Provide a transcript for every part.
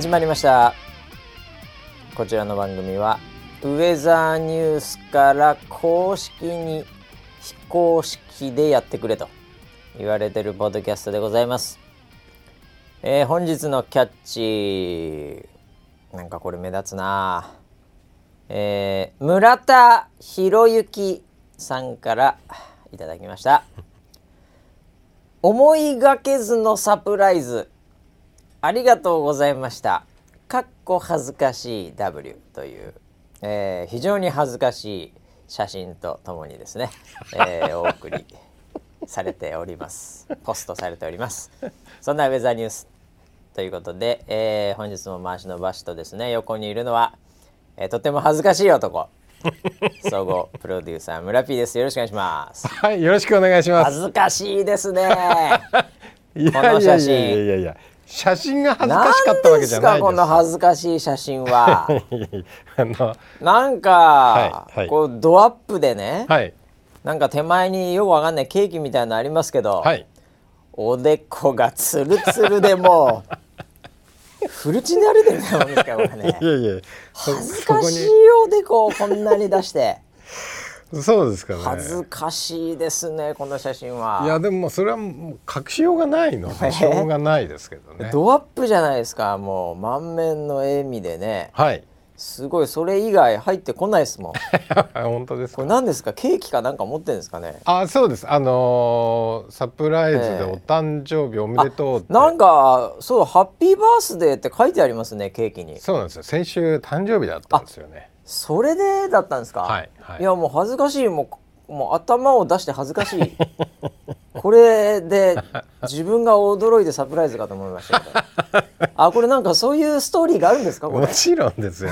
始まりました。こちらの番組はウェザーニュースから公式に非公式でやってくれと言われてるポッドキャストでございます、えー本日のキャッチなんかこれ目立つな。えー村田博之さんからいただきました。思いがけずのサプライズ。ありがとうございました。かっこ恥ずかしい W という、えー非常に恥ずかしい写真とともにですね、えーお送りされております。ポストされております。そんなウェザーニュースということで、えー本日も回しのバシとですね、横にいるのは、えーとても恥ずかしい男、総合プロデューサー村 P です。よろしくお願いします。はい、よろしくお願いします。恥ずかしいですね。この写真いやいやいやいや、写真が恥ずかしかったわけじゃないです。かこの恥ずかしい写真は。なんか、はいはい。こうドアップでね、はい、なんか手前によくわかんないケーキみたいなのありますけど、はい、おでこがツルツルでもう フルチンで歩いてるみたいなもんですからこれね。いやいや、そ恥ずかしいそおでこをこんなに出してそうですかね。恥ずかしいですねこの写真はいやでもそれはもう隠しようがないのでしょうがないですけどね。ドアップじゃないですかもう満面の笑みでねはい。すごいそれ以外入ってこないですもん 本当ですか？これ。何ですか？ケーキかなんか持ってるんですかね？あ、そうです。あのーサプライズでお誕生日おめでとうって。なんかそうハッピーバースデーって書いてありますねケーキにそうなんですよ。先週誕生日だったんですよね。それでだったんですか？はいはい。やもう恥ずかしい。もうもう頭を出して恥ずかしい。これで自分が驚いてサプライズかと思いましたけど。あこれなんかそういうストーリーがあるんですか？もちろんですよ。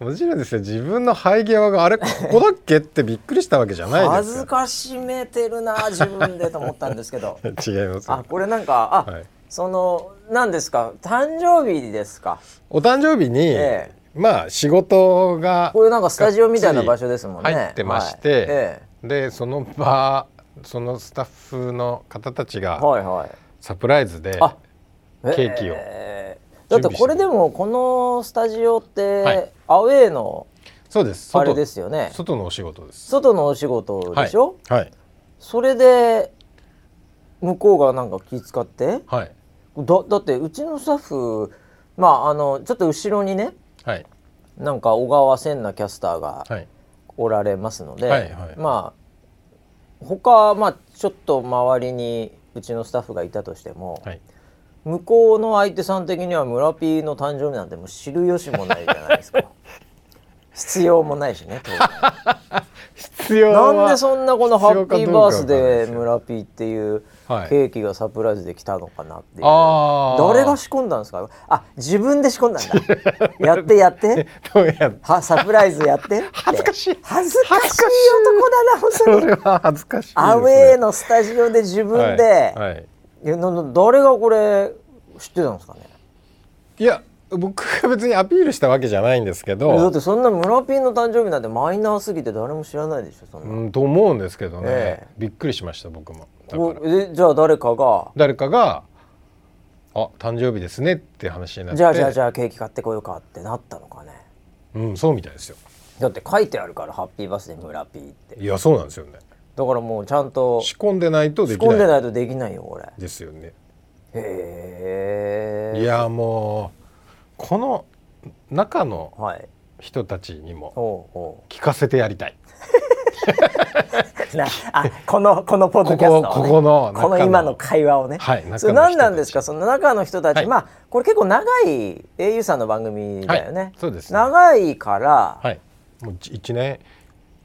もちろんですよ。自分の生え際があれここだっけってびっくりしたわけじゃないですよ。恥ずかしめてるな自分でと思ったんですけど。違いますよ。あこれなんかあ、はい。その何ですか？誕生日ですか？お誕生日に、えまあ仕事がこれなんかスタジオみたいな場所ですもんね。入ってまして、はい。えでその場そのスタッフの方たちえがサプライズで、あケーキをえーだってこれでもこのスタジオって、はい。アウェーのそうです。あれ外ですよね。外のお仕事です。外のお仕事でしょ、はい。はい。それで向こうがなんか気遣って？はい。だだってうちのスタッフまああのちょっと後ろにねはいなんか小川千奈キャスターがはい。おられますので、はいはい。まあ他まあちょっと周りにうちのスタッフがいたとしても、はい。向こうの相手さん的には村 P の誕生日なんてもう知る由もないじゃないですか。必要もないしね当然。必要はなんでそんなこのハッピーバースデー村 P っていうはい。ケーキがサプライズで来たのかなっていう、誰が仕込んだんですか？あ自分で仕込んだんだ。やってやって。はサプライズやって恥ずかしい。恥ずかしい男だな本当に。それは恥ずかしいね、アウェーのスタジオで自分で、はい。はい。誰がこれ知ってたんですかね？いや僕が別にアピールしたわけじゃないんですけいやだっどてそんな村ピンの誕生日なんてマイナーすぎて誰も知らないでしょそんな、うんと思うんですけどね、ええ。びっくりしました僕も。じゃあ誰かが？誰かが「あ誕生日ですね」って話になって。じゃあじゃあじゃあケーキ買ってこようかってなったのかね。うんそうみたいですよ。だって書いてあるから「ハッピーバースデー村ピー」って。いやそうなんですよね。だからもうちゃんと仕込んでないとで仕込んできないないとできないよこれ。ですよね。へえいやもうこの中のはい。人たちにも聞かせてやりたい。あこのこのポッドキャストを、ね、ここここのこの今の会話をね。はいそれ何なんですか？その中の人たち、はい。まあこれ結構長い au さんの番組だよね、はいそうですね。長いから、はい。もう1年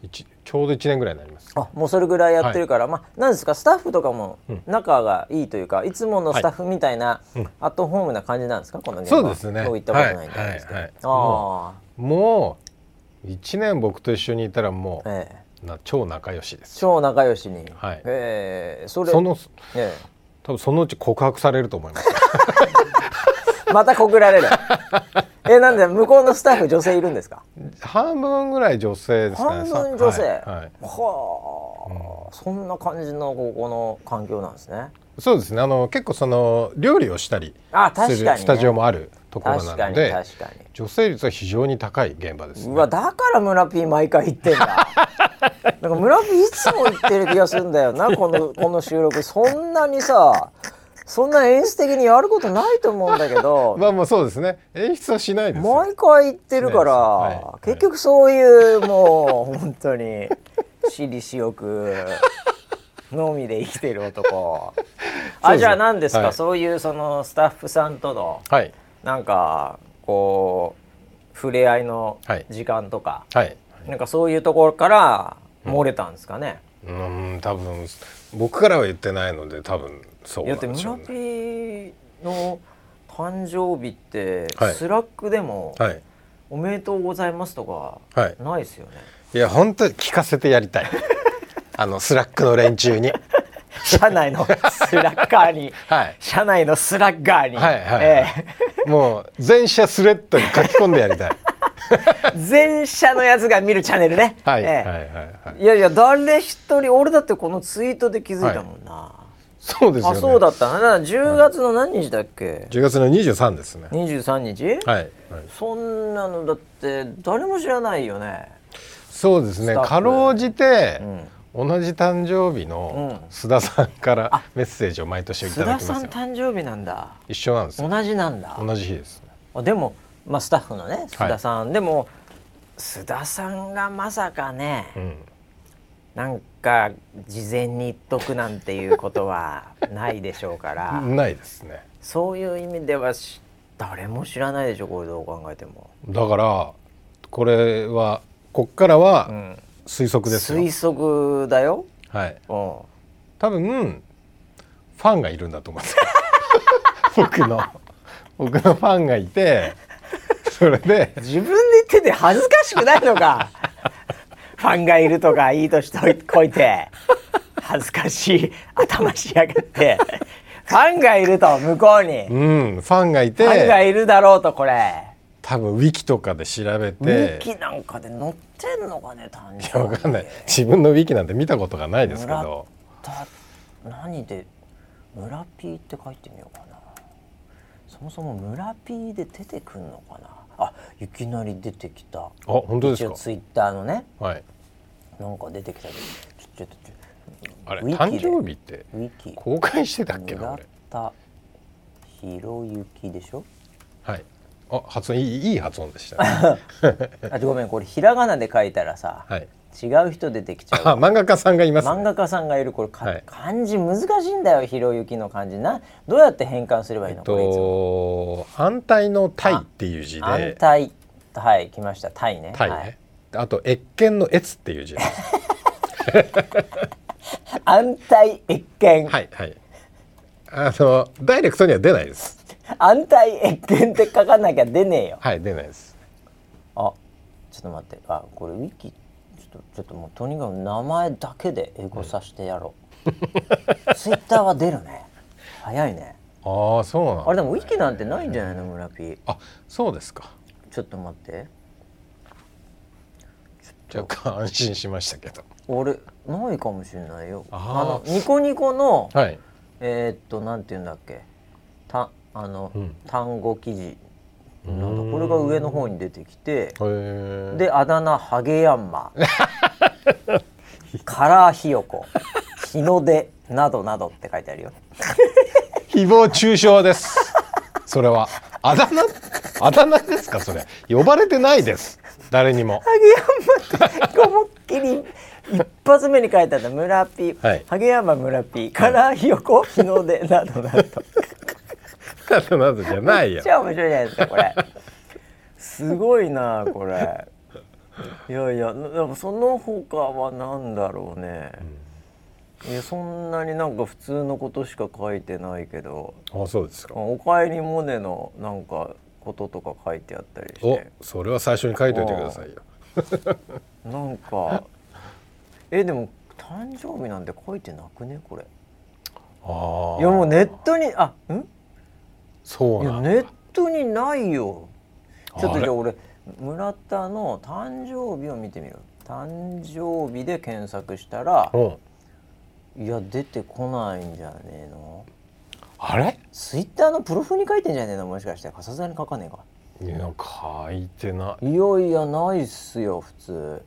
一ちょうど1年ぐらいになりますあもうそれぐらいやってるから、まあなんですかスタッフとかもうん。仲がいいというか、いつものスタッフみたいな、うん。アットホームな感じなんですかこの現場そうですね。もう行ったことないんで。すけど、はいはいはい。あもう1年僕と一緒にいたらもあええ。うな超仲良しです。超仲良しに、はい。ええそれそのえ多分そのうち告白されると思いますえ また告られる。えなんで向こうのスタッフ女性いるんですか？半分ぐらい女性ですかね。半分女性、はいはい。はあ、そんな感じのここの環境なんですね。そうですね。あの結構その料理をしたりあするね、スタジオもあるところなので確かに女性率は非常に高い現場です、ね。うわだから村 P 毎回言ってんだ。なんか村 P いつも言ってる気がするんだよなこのこの収録。そんなにさそんな演出的にやることないと思うんだけど まあまあそうですね。演出はしないですよ。毎回言ってるから、はいはい。結局そういうもう本当に 私利私欲のみで生きてる男。あじゃあ何ですか、はい。そういうそのスタッフさんとのはい。なんかこう触れ合いのはい。時間とか、はい。なんかそういうところから漏れたんですかね、うん多分僕からは言ってないので多分そうだって村うね。P の誕生日ってはい。スラックでもはい「おめでとうございます」とかはい。ないですよね。いや本当に聞かせてやりたい。あの Slack の連中に。社内の スラッガーに、はい。社内のスラッガーに、はいはいはい。えもう全社スレッドに書き込んでやりたい。え全社のやつが見るチャンネルね。はい、ええ。はいはいはい。いやいや誰一人俺だってこのツイートで気づいたもんな。そうですよねあそうだったな。だから10月の何日だっけ？10月の23ですね23日？はい、はい、そんなのだって誰も知らないよね。そうですねかろうじてう、ん。同じ誕生日のうん須田さんからメッセージを毎年いただきますよ誕生日なんだ。一緒なんですよ同じなんだ。同じ日ですあでもまあスタッフのね須田さん、でも須田さんがまさかね。うんなんか事前に言っとくなんていうことはないでしょうから。ないですね。そういう意味ではし誰も知らないでしょこれどう考えても、だからこれはこっからはうん、推測ですよ、推測だよ、はい。うん、多分ファンがいるんだと思うんですよ。僕の僕のファンがいてそれで。自分で言ってて恥ずかしくないのかファンがいるとかいいとしといこいて恥ずかしい頭しやがってファンがいると向こうに、うんファンがいファンがているだろうとこれ。多分ウィキとかで調べウィてキなんかで載ってんのかね誕い生日やわかんない。自分のウィキなんて見たことがないですけど。だ何で村 P って書いてみようかな。そもそも村 P で出てくんのかな。あいきなり出てきた。あ本当ですか？一応ツイッターのね。はいなんか出てきたけど。ちょちょちょ。あれ誕で。生日って公開してたっけな？村俺田博之でしょ？はい。あ発音いいいい発音でしたね。あごめんこれひらがなで書いたらさ、はい。違う人出てきちゃう。あ漫画家さんがいます、ね、漫画家さんがいるこれか、はい。漢字難しいんだよひろゆきの漢字。などうやって変換すればいいえっの、これいつも。と反対の「対」っていう字安で泰。はい来ました。タイね「対」ね、はい、あと「越見の「越」っていう字。です安泰越見、はいはい。あのダイレクトには出ないです。安泰越見って書かなきゃ出ねえよ。はい出ないです。あちょっと待って。あこれウィキちょっとちょっともうとにかく名前だけでエゴさしてやろう、ツイッターは出るね。早いね。ああそうなんだ。あれでもウィキなんてないんじゃないの村 P あそうですか。ちょっと待って若干安心しましたけど。俺ないかもしれないよ。あー。のニコニコのはい。えーっとなんて言うんだっけ。たあの、うん。単語記事。なんこれが上の方に出てきてであだ名ハゲヤンマ。カラーヒヨコ。日の出などなどって書いてあるよ。誹謗中傷です。それはあだ名？あだ名ですかそれ？呼ばれてないです。誰にも。ハゲヤンマって思いっきり一発目に書いてあった村ピー、はい。ハゲヤンマ村ピー。カラーヒヨコ日の出などなど。などなどじゃないよめっちゃ面白いじゃないですかこれ。すごいなこれ。いやいやななんかその他は何だろうね、いやそんなになんか普通のことしか書いてないけど。あそうですか「おかえりモネ」のなんかこととか書いてあったりしおてそれは最初に書いといてくださいよ。なんかえでも誕生日なんて書いてなくね？これ。ああいやもうネットにあん？いやそうなんだ。ネットにないよ。ちょっとじゃあ俺村田の誕生日を見てみる誕生日で検索したらうんいや出てこないんじゃねえの？あれ？ツイッターのプロフに書いてんじゃねえのもしかして。さすがに書かねえか。いや書いてない。いやいやないっすよ普通。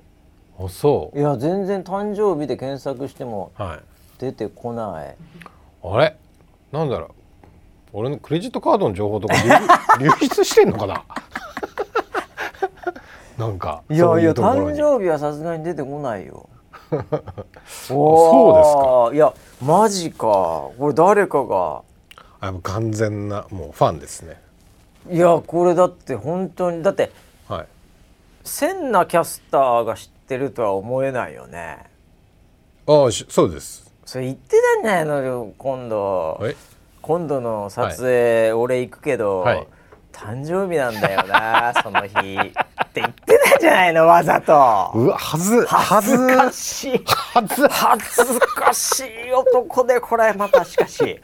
あそいや全然誕生日で検索してもうはい。出てこない。あれ？なんだろう。俺のクレジットカードの情報とか流 流出してんのかな？なんかいやいや誕に。生日はさすがに出てこないよ そうですか。いやマジか。これ誰かが。あもう完全なもうファンですね。いやこれだって本当にだってはい。千奈キャスターが知ってるとは思えないよね。ああしそうです。それ言ってたんじゃないの？よ今度。え今度の撮影、俺行くけど、はい誕生日なんだよな その日。って言ってたんじゃないのわざと。うわはずは恥ず。ずかしい。はず。恥ずかしい男でこれまたしかし。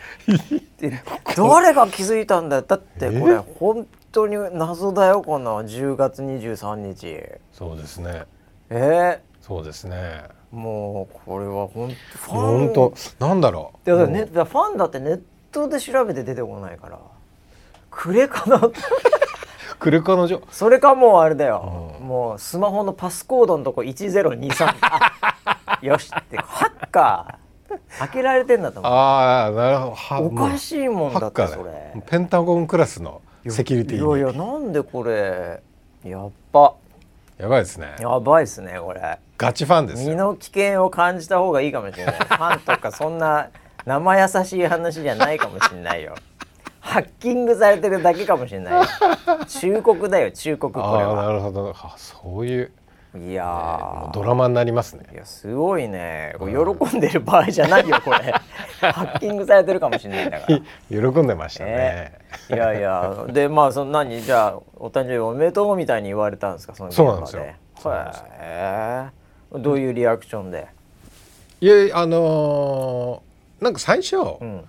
で誰が気づいたんだよ。だってこれ本当に謎だよこの10月23日。そうですね。え？そうですね。ー、もうこれは本当ファン。本当なんだろう。だからね、ファンだってネットで調べて出てこないからくれかな？クレカのじょそれかもうあれだよ、うん。もうスマホのパスコードのとこ1023あよしって。ハッカー。開けられてんだと思う。ああなるほど。はおかしいもんハだってそッカーだれ。ペンタゴンクラスのセキュリティに。いやいやなんでこれ。やっばやばいですね。やばいっすねこれ。ガチファンですよ。身の危険を感じた方がいいかもしれない。ファンとかそんな生優しい話じゃないかもしれないよハッキングされてるだけかもしれないよ。忠告だよ忠告。これああなはるほど。あそういう、いやもー。うドラマになりますね。いやすごいね。これ喜んでる場合じゃないよこれ。ハッキングされてるかもしれないんだから。喜んでましたね、えいやいや。でまあその何？じゃあお誕生日おめでとうみたいに言われたんですか？その現場で。そうなんですよ。へえどういうリアクションで？いやあのーなんか最初、うん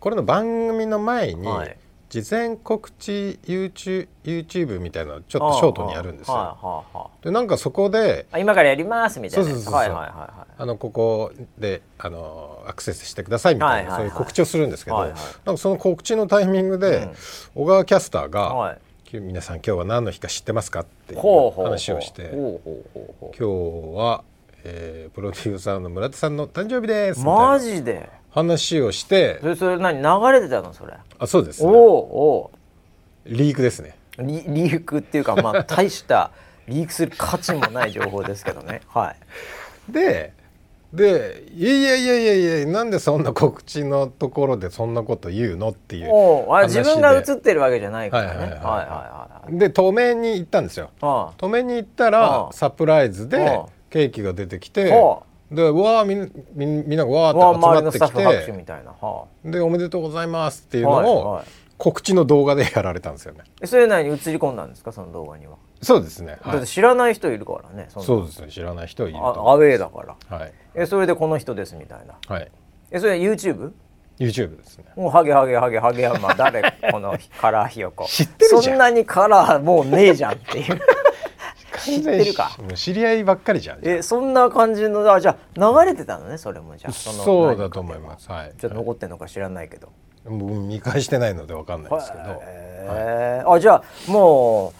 これの番組の前に、はい。事前告知 YouTube, YouTube みたいなのちょっとショートにやるんですよ。はいはいはい。でなんかそこであ今からやりますみたいな。そうそうそうそう。はいはいはいはい。あのここであのアクセスしてくださいみたいな、はいはいはい。そういう告知をするんですけど、はいはい。なんかその告知のタイミングで、うん。小川キャスターが、はい。皆さん今日は何の日か知ってますか?」っていう話をしてほうほうほう今日は、えープロデューサーの村田さんの誕生日ですマな。ジで？話をしてそれそれ何流れてたの？それ。あそうです、おね、おリークですね。リリークっていうかまあ 大したリークする価値もない情報ですけどね。はい。ででいやいやいやいやいやなんでそんな告知のところでそんなこと言うのっていうあ自分が映ってるわけじゃないからね。はいいははい。はいはいはいで止めに行ったんですよ。あ止めに行ったらサプライズでケーキが出てきてあでわあみんみんながわわあーって集周りのスタッまってきてたいな。はでおめでとうございますっていうあのを告知の動画でやられたんですよね。えそれなに映り込んだんですか？その動画には、そうですね、はいだって知らない人いるからねそうですね知らない人いるとアウェーだから。うはい。えそれでこの人ですみたいな。はい。えそれ YouTube? YouTube ですね。もうハゲハゲハゲハゲ山誰このカラーひよこ知ってるじゃんそんなにカラーもうねえじゃんっていう知ってるか。知り合いばっかりじゃんえそんな感じのあじゃあ流れてたのねそれも。じゃあのそうだと思います。はい。ちょっと残ってんのか知らないけど。もう見返してないのでわかんないですけど。へー。あじゃあも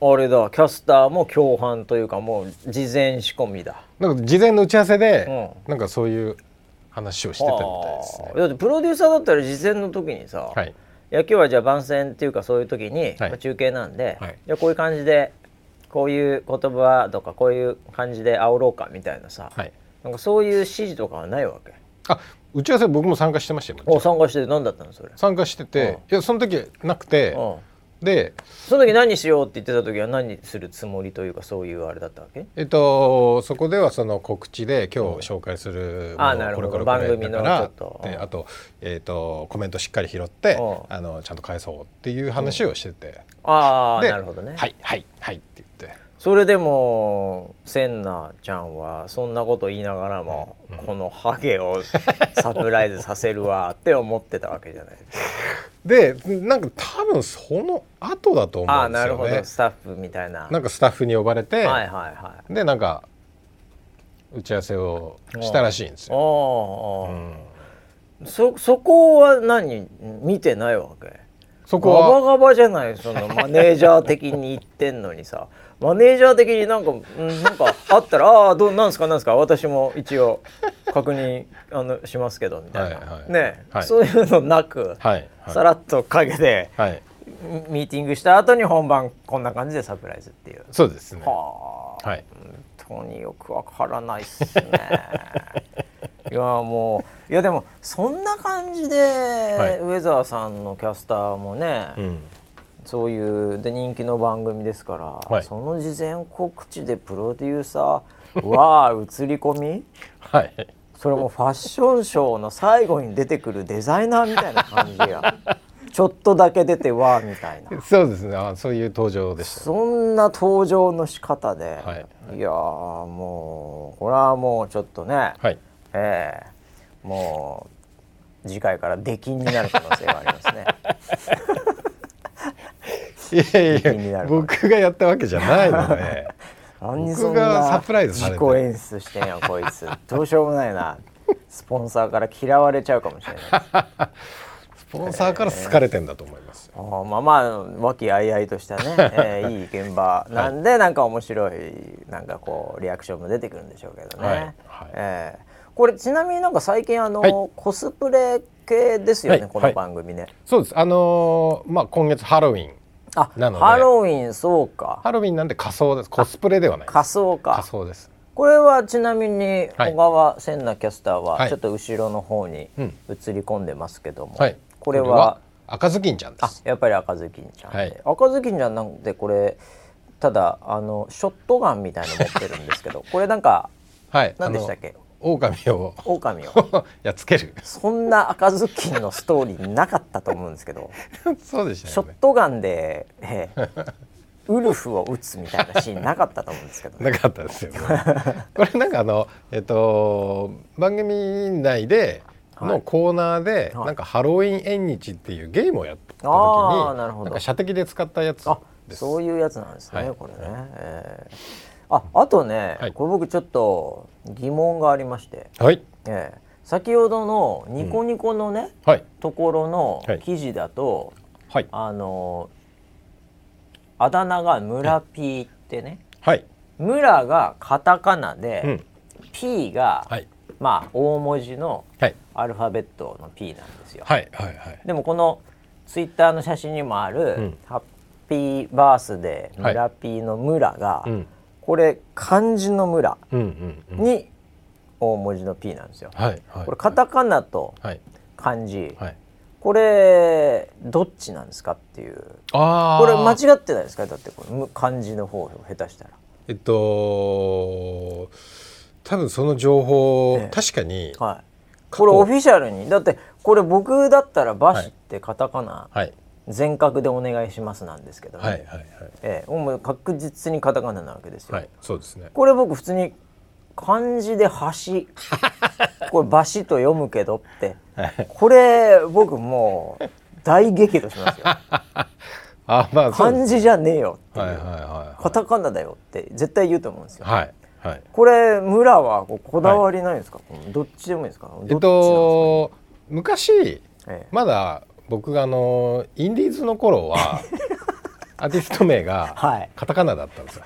うあれだキャスターも共犯というかもう事前仕込みだ。なんか事前の打ち合わせで、うなんかそういう話をしてたみたいですね。だってプロデューサーだったら事前の時にさ、はい。いや今日はじゃあ番宣っていうかそういう時に、はい。まあ中継なんで、はい。いやこういう感じでこういう言葉とかこういう感じで煽ろうかみたいなさ、はい。なんかそういう指示とかはないわけ。あ打ち合わせ僕も参加してましたよお参加して何だったのそれ、参加してていやその時なくてうん、でその時何しようって言ってた時は何するつもりというかそういうあれだったわけ？えっとそこではその告知で今日紹介するものあなるほど。これこれこれ番組のだからちょっと。であと,、えっとコメントしっかり拾ってうんあのちゃんと返そうっていう話をしてて、ああでなるほどね、はいはいはいそれでもせんなちゃんはそんなこと言いながらも、このハゲをサプライズさせるわって思ってたわけじゃないですか。でなんか多分その後だと思ああうんですよね。なるほど。スタッフみたいな。なんかスタッフに呼ばれて、はいはいはい。でなんか打ち合わせをしたらしいんですよ。おーおーうん。そそこは何見てないわけ？そこガバはガバじゃない？そのマネージャー的に言ってんのにさマネージャー的になんかうんなんかあったら「ああどうなんすかなんすか私も一応確認あのしますけど」みたいな、はいはい。ね、はい。そういうのなく、はいさらっと陰ではい。ミミーティングした後に本番こんな感じでサプライズっていう。そうですね。はあ、はい。本当によくわからないっすね。いやもういやでもそんな感じで、い。ウェザーさんのキャスターもね、うんそういうで人気の番組ですから、はい。その事前告知でプロデューサー は映り込み？はい。それもファッションショーの最後に出てくるデザイナーみたいな感じがちょっとだけ出てわーみたいな。そうですね。あそういう登場でした。そんな登場の仕方で、はい。い、やーもうこれはもうちょっとね、はい。ええもう次回から出禁になる可能性がありますね。いやいや僕がやったわけじゃないので 何僕がサプライズされて自己演出してんやこいつ。どうしようもないな。スポンサーから嫌われちゃうかもしれない。スポンサーから好かれてんだと思いますあーまあまあ和気あいあいとしたね、えーいい現場。なんで、なんか面白いなんかこうリアクションも出てくるんでしょうけどね、はいはい。えーこれちなみになんか最近あの、はい。コスプレ系ですよね、このはい。はい番組ね、そうです。あのーまあ今月ハロウィンあなので。ハロウィンそうか。ハロウィンなんで仮装です。コスプレではない仮装か。仮装です。これはちなみにはい。小川千奈キャスターははい。ちょっと後ろの方にうん。映り込んでますけども、はい。これは赤ずきんちゃんです。あやっぱり赤ずきんちゃん。で、はい。赤ずきんちゃんなんでこれただあのショットガンみたいの持ってるんですけどこれなんかはい。何でしたっけ？狼を狼を。やっつける。そんな赤ずきんのストーリーなかったと思うんですけど。そうでしたショットガンで、ええ ウルフを撃つみたいなシーンなかったと思うんですけど、なかったですよね。これなんかあのえっと番組内でのコーナーで、はい。なんかハロウィン縁日っていうゲームをやった時になるほど。なんか射的で使ったやつあです。そういうやつなんですね、はい。これね、ええああとね、はい。これ僕ちょっと疑問がありまして、はい。ええ。先ほどのニコニコのね、はい。ところのはい。記事だと、はい。あのあだ名が村 P ってね、はい。村がカタカナで、うん。P が、はい。まあ大文字のはい。アルファベットの P なんですよ。はいはいはい。でもこのツイッターの写真にもある、うん。ハッピーバースデーはい。村 P の村が、うんこれ漢字の村に大文字の P なんですよ。はいはい。これカタカナとはい。漢字、はい。これどっちなんですかっていう。ああこれ間違ってないですか？だってこれむ漢字の方下手したら。えっと多分その情報、ええ。確かに。はい、これオフィシャルに。だってこれ僕だったら「バシ」ってカタカナはい全角でお願いしますなんですけどね、はいはいはい。ええ、もう確実にカタカナなわけですよ、はいそうですね。これ僕普通に漢字で「橋 」これ「橋」と読むけどって。これ僕もう大激怒しますよ。あまあ漢字じゃねえよっていう、はいはいはいカタカナだよって絶対言うと思うんですよ、はいはい。これ村はこうこだわりないんですか、どっちでもいいですか？えっなんですか？と昔ええ。まだ僕があのインディーズの頃は アーティスト名がはい。カタカナだったんですよ。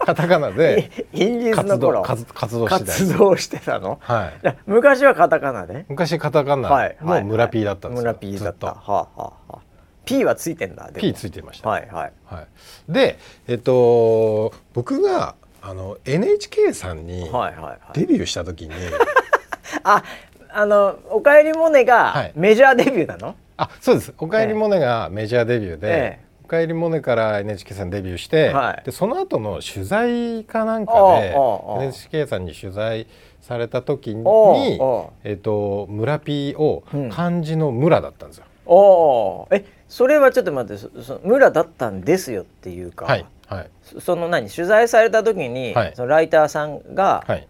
カタカナでインディーズの活動頃活活動してたんです活動してたの？はい。昔はカタカナで？昔カタカナはい。はい。の村 P だったんですよ。村 P だった。ずはあ、はあはあ、P はついてんだ P ついてました。はいはい。はい。でえっと僕があの NHK さんにはいはいはい。デビューした時に、ああの「おかえりモネ」はい。がメジャーデビューなの、あそうです「おかえりモネ」がメジャーデビューで、ええ。おかえりモネから NHK さんデビューして、はい。でその後の取材かなんかで NHK さんに取材された時にえっと村 P をうん。漢字の村だったんですよ。おおえそれはちょっと待ってそそ村だったんですよっていうか、はいはい。そその何？取材された時に、はい。そのライターさんがはい。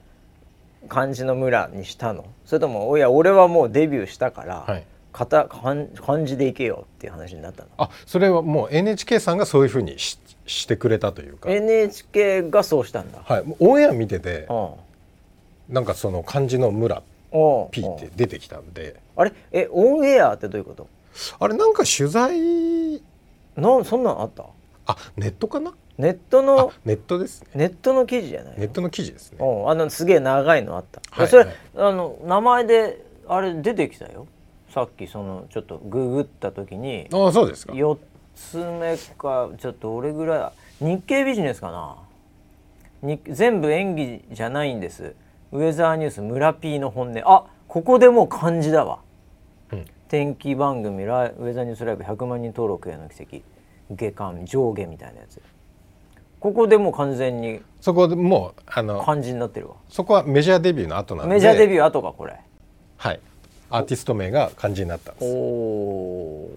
漢字の村にしたの？それともいや俺はもうデビューしたから、はい。かた漢漢字でいけよっていう話になったの。あそれはもう NHK さんがそういうふうにししてくれたというか、NHK がそうしたんだ、はい、オンエア見ててうん。なんかその漢字の村おうピーって出てきたんで。あれ？えオンエアってどういうこと？あれなんか取材なんそんなんあった？あネットかな？ネットあのネットですね。ネットの記事じゃない？ネットの記事ですね。あのすげえ長いのあった、はいそれ、はいあの名前であれ出てきたよさっきそのちょっとググった時にああそうですか。4つ目かちょっと俺ぐらい日経ビジネスかな。に全部演技じゃないんです。ウェザーニュース村 P の本音。あここでもう漢字だわ、うん。天気番組ライウェザーニュースライブ100万人登録への奇跡。下巻上下みたいなやつ。ここでもう完全にそこでもうあの漢字になってるわ。そこはメジャーデビューの後なんで。メジャーデビュー後かこれ。はいアーティスト名が漢字になったんお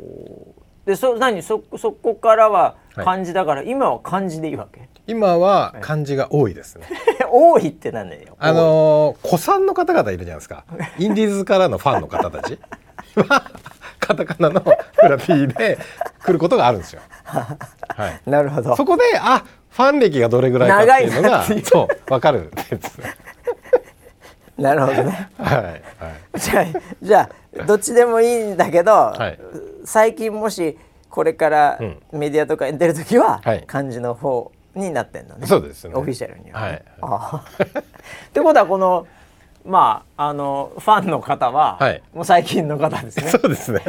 です。でそ何？そそこからは漢字だから、今は漢字でいいわけ？今は漢字が多いですね。多いってなんだよ。あのー、子さんの方々いるじゃないですか。インディーズからのファンの方たち。は カタカナのフラピーで来ることがあるんですよ。はい、なるほど。そこであファン歴がどれぐらいかっていうのがそう分かるんです。なるほどね。はいはい。じゃあじゃあどっちでもいいんだけど、い。最近もしこれからうん。メディアとかに出る時ははい。漢字の方になってんのね、そうですね。オフィシャルには、ねはい。ああ。ってことはこのまああのファンの方は、はい。もう最近の方ですね。そうですね。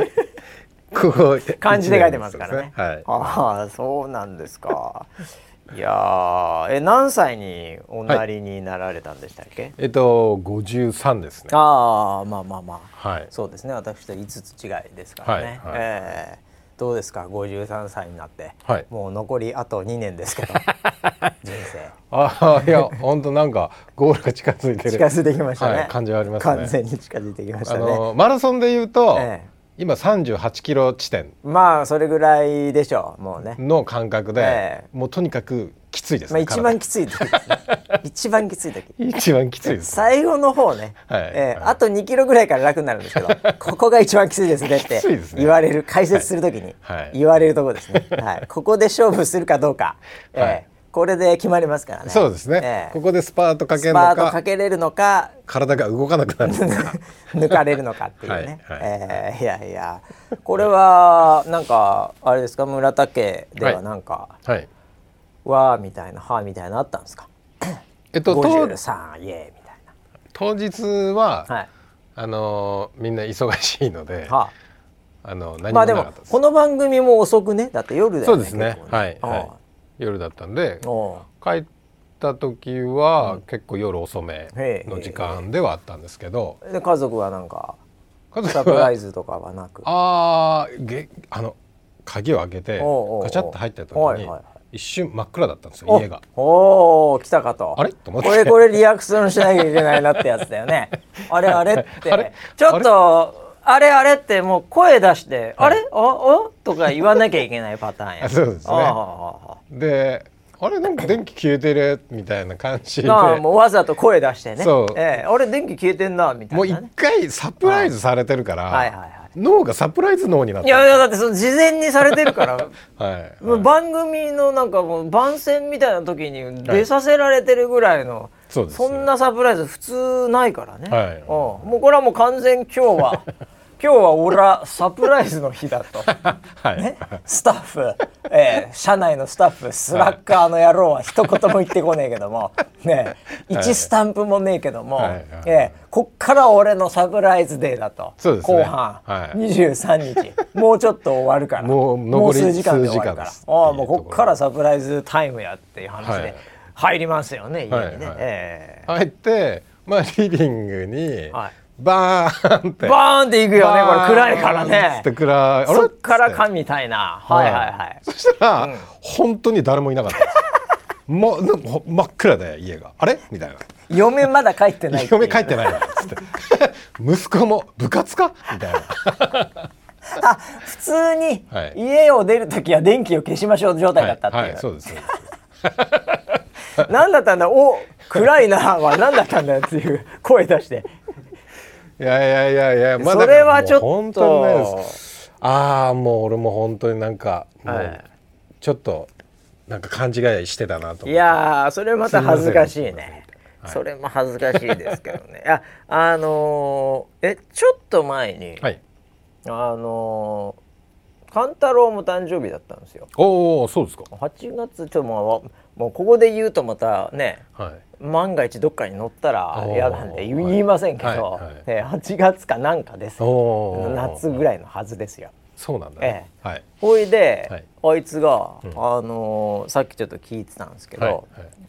ここ 漢字で書いてますからね。はい。ああそうなんですか。いやーえ何歳におなりになられたんでしたっけ？えっと五十三ですね。ああまあまあまあ。はい。そうですね私と5つ違いですからね。はいはいええどうですか？53歳になって、はいもう残りあと2年ですけど 人生ああいや本当なんかゴールが近づいてる。近づいてきましたね、はい感じはありますね完全に近づいてきましたあねのマラソンで言うと、え今三十八キロ地点まあそれぐらいでしょうもうね。の感覚で、えもうとにかくきついですね。まあ一番きつい時ですね。一番きつい時。体一番きついです、ね。最後の方ね、はえーあと2キロぐらいから楽になるんですけど ここが一番きついですねって言われる解説するときにはい。言われるところですね、はい、ここで勝負するかどうか、えーはいこれで決まりますからね。そうですね、えーここでスパートかけスパートるのかかけれるのか体が動かなくなるのか。抜かれるのかっていうね、はいはい。えーいやいや。これはなんかあれですか？村田家ではなんか、はい。わーみたいなはーみたいなのあったんですか？えっと当53イエーイみたい当日は、なはい。あのーみんな忙しいので、はあ。あの何まあでももなかったです、この番組も遅くね。だって夜だよねそうですね。結構はい、はい、夜だったんで帰った時は、結構夜遅めの時間ではあったんですけど、うで家族はなんか家族サプラはイズとかはなく？あーげあの鍵を開けてガチャッと入った時にはいはい。はい一瞬真っ暗だったんですよお家が。おー来たかと。あれ？と思って。これこれリアクションしなきゃいけないなってやつだよね。あれあれって。あれ？ちょっとあれあれってもう声出して、あれ？ああ？とか言わなきゃいけない パターンや。あそうですね。であれなんか電気消えてるみたいな感じで。なあもうわざと声出してね。そう。ええあれ電気消えてんなみたいもうな、ね、一回サプライズされてるから、はいはいはい。脳がサプライズ脳になっていやいやだってその事前にされてるから はい、もう番組のなんかもう番宣みたいな時に出させられてるぐらいの、そうですそんなサプライズ普通ないからね、はい。うん。もうこれはもう完全今日は 今日は俺はサプライズの日だと、はい、ね、スタッフ、えー社内のスタッフスラッガーの野郎は一言も言ってこねえけども、ね、1スタンプもねえけども、はい。はい。えーこっから俺のサプライズデーだと、ね。後半、はい。23日。もうちょっと終わるから。もう残り数時間で終わるから。ああもうこっからサプライズタイムやっていう話で。はい入りますよね、家にね、はい。はいえ。入ってまあリビングにはい。バーンって。ーバーンっていくよねこれ。暗いからね。って暗い。そっからかみたいな。はい。はいはいそしたら、本当に誰もいなかった。もうなんかほ真っ暗で家が。あれ？みたいな。嫁まだ帰ってない嫁帰ってないなっつって。息子も部活か？みたいな。あ普通にはい。家を出る時は電気を消しましょう状態だったっていう、はい、はい、そうですそうです 何だったんだ？お暗いな。は何だったんだよっていう声出して。いやいやいやいや、まあ、それはちょっと。本当にねああもう俺も本当になんかもはうちょっとなんか勘違いしてたなと思って。いやーそれまた恥ずかしいね。それも恥ずかしいですけどね。ああのーえちょっと前に、はい。あのー、勘太郎も誕生日だったんですよ。おおそうですか。8月ちょっともうもうここで言うとまたねはい。万が一どっかに乗ったら嫌なんで言いませんけど、はい。はい。えー8月かなんかです夏ぐらいのはずですよ。そうなんだね、はい。ほいで、はい。あいつが、うん。あのーさっきちょっと聞いてたんですけど、はい。はい。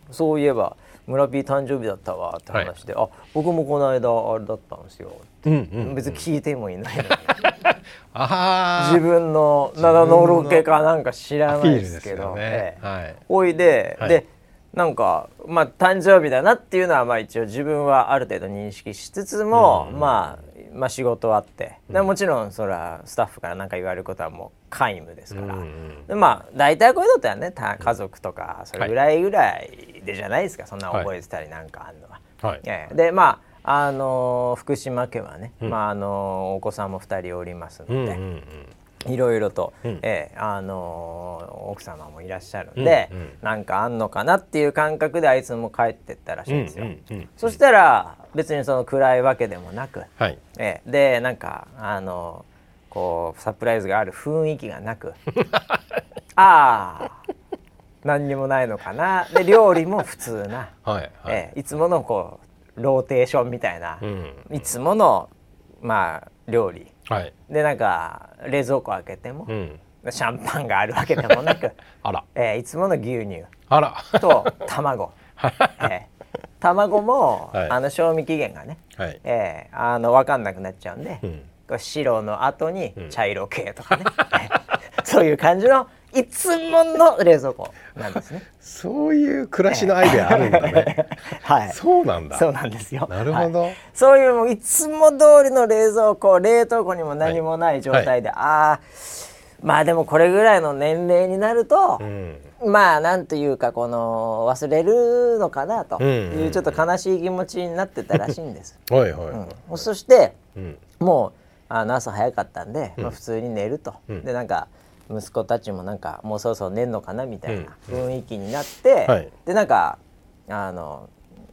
そういえば村 P 誕生日だったわって話で、あ僕もこの間あれだったんですよ、別に聞いてもいないのに、あ自分の灘のろけかなんか知らないでけど、ですすよね。ええ。はい。おいで、はい。でなんかまあ誕生日だなっていうのはまあ一応自分はある程度認識しつつも、うんまあまあ仕事あって、でもちろんそれはスタッフから何か言われることはもう皆無ですから、うんうんでまあ大体こういうのってはねた家族とかそれぐらいぐらいでじゃないですか、そんな覚えてたりなんかあるのは。はい。ええ。でまああのー福島家はね、うん。まああのーお子さんも2人おりますので、うんうんうん。いろいろと、うん。ええあのー奥様もいらっしゃるんで、うんうん。なんかあんのかなっていう感覚であいつも帰ってったらしいんですよ。うんうんうん。そしたら別にその暗いわけでもなく、はい。ええでなんかあのこうサプライズがある雰囲気がなく ああ何にもないのかな。で料理も普通な、はいはい、ええいつものこうローテーションみたいな、うん。いつものまあ料理。はい。でなんか冷蔵庫開けても、うん。シャンパンがあるわけでもなく、あら。えーいつもの牛乳あら。と卵、えー卵も、はい。あの賞味期限がね、はい。えーあの分かんなくなっちゃうんで、うん。こう白の後にうん。茶色系とかね、えーそういう感じのいつもの冷蔵庫なんですね。そういう暮らしのアイデアあるんだね。はい、そうなんだ。そうなんですよ。なるほど。はい。そういうもういつも通りの冷蔵庫冷凍庫にも何もない状態で、ああまあでもこれぐらいの年齢になるとう、ん。まあなんというかこの忘れるのかなというちょっと悲しい気持ちになってたらしいんです。はいはい、うん、そしてうん。もうあの朝早かったんで、まあ、うん普通に寝ると、うん。でなんか息子たちもなんかもうそろそろ寝んのかなみたいなうん。雰囲気になって、はい。でなんかあの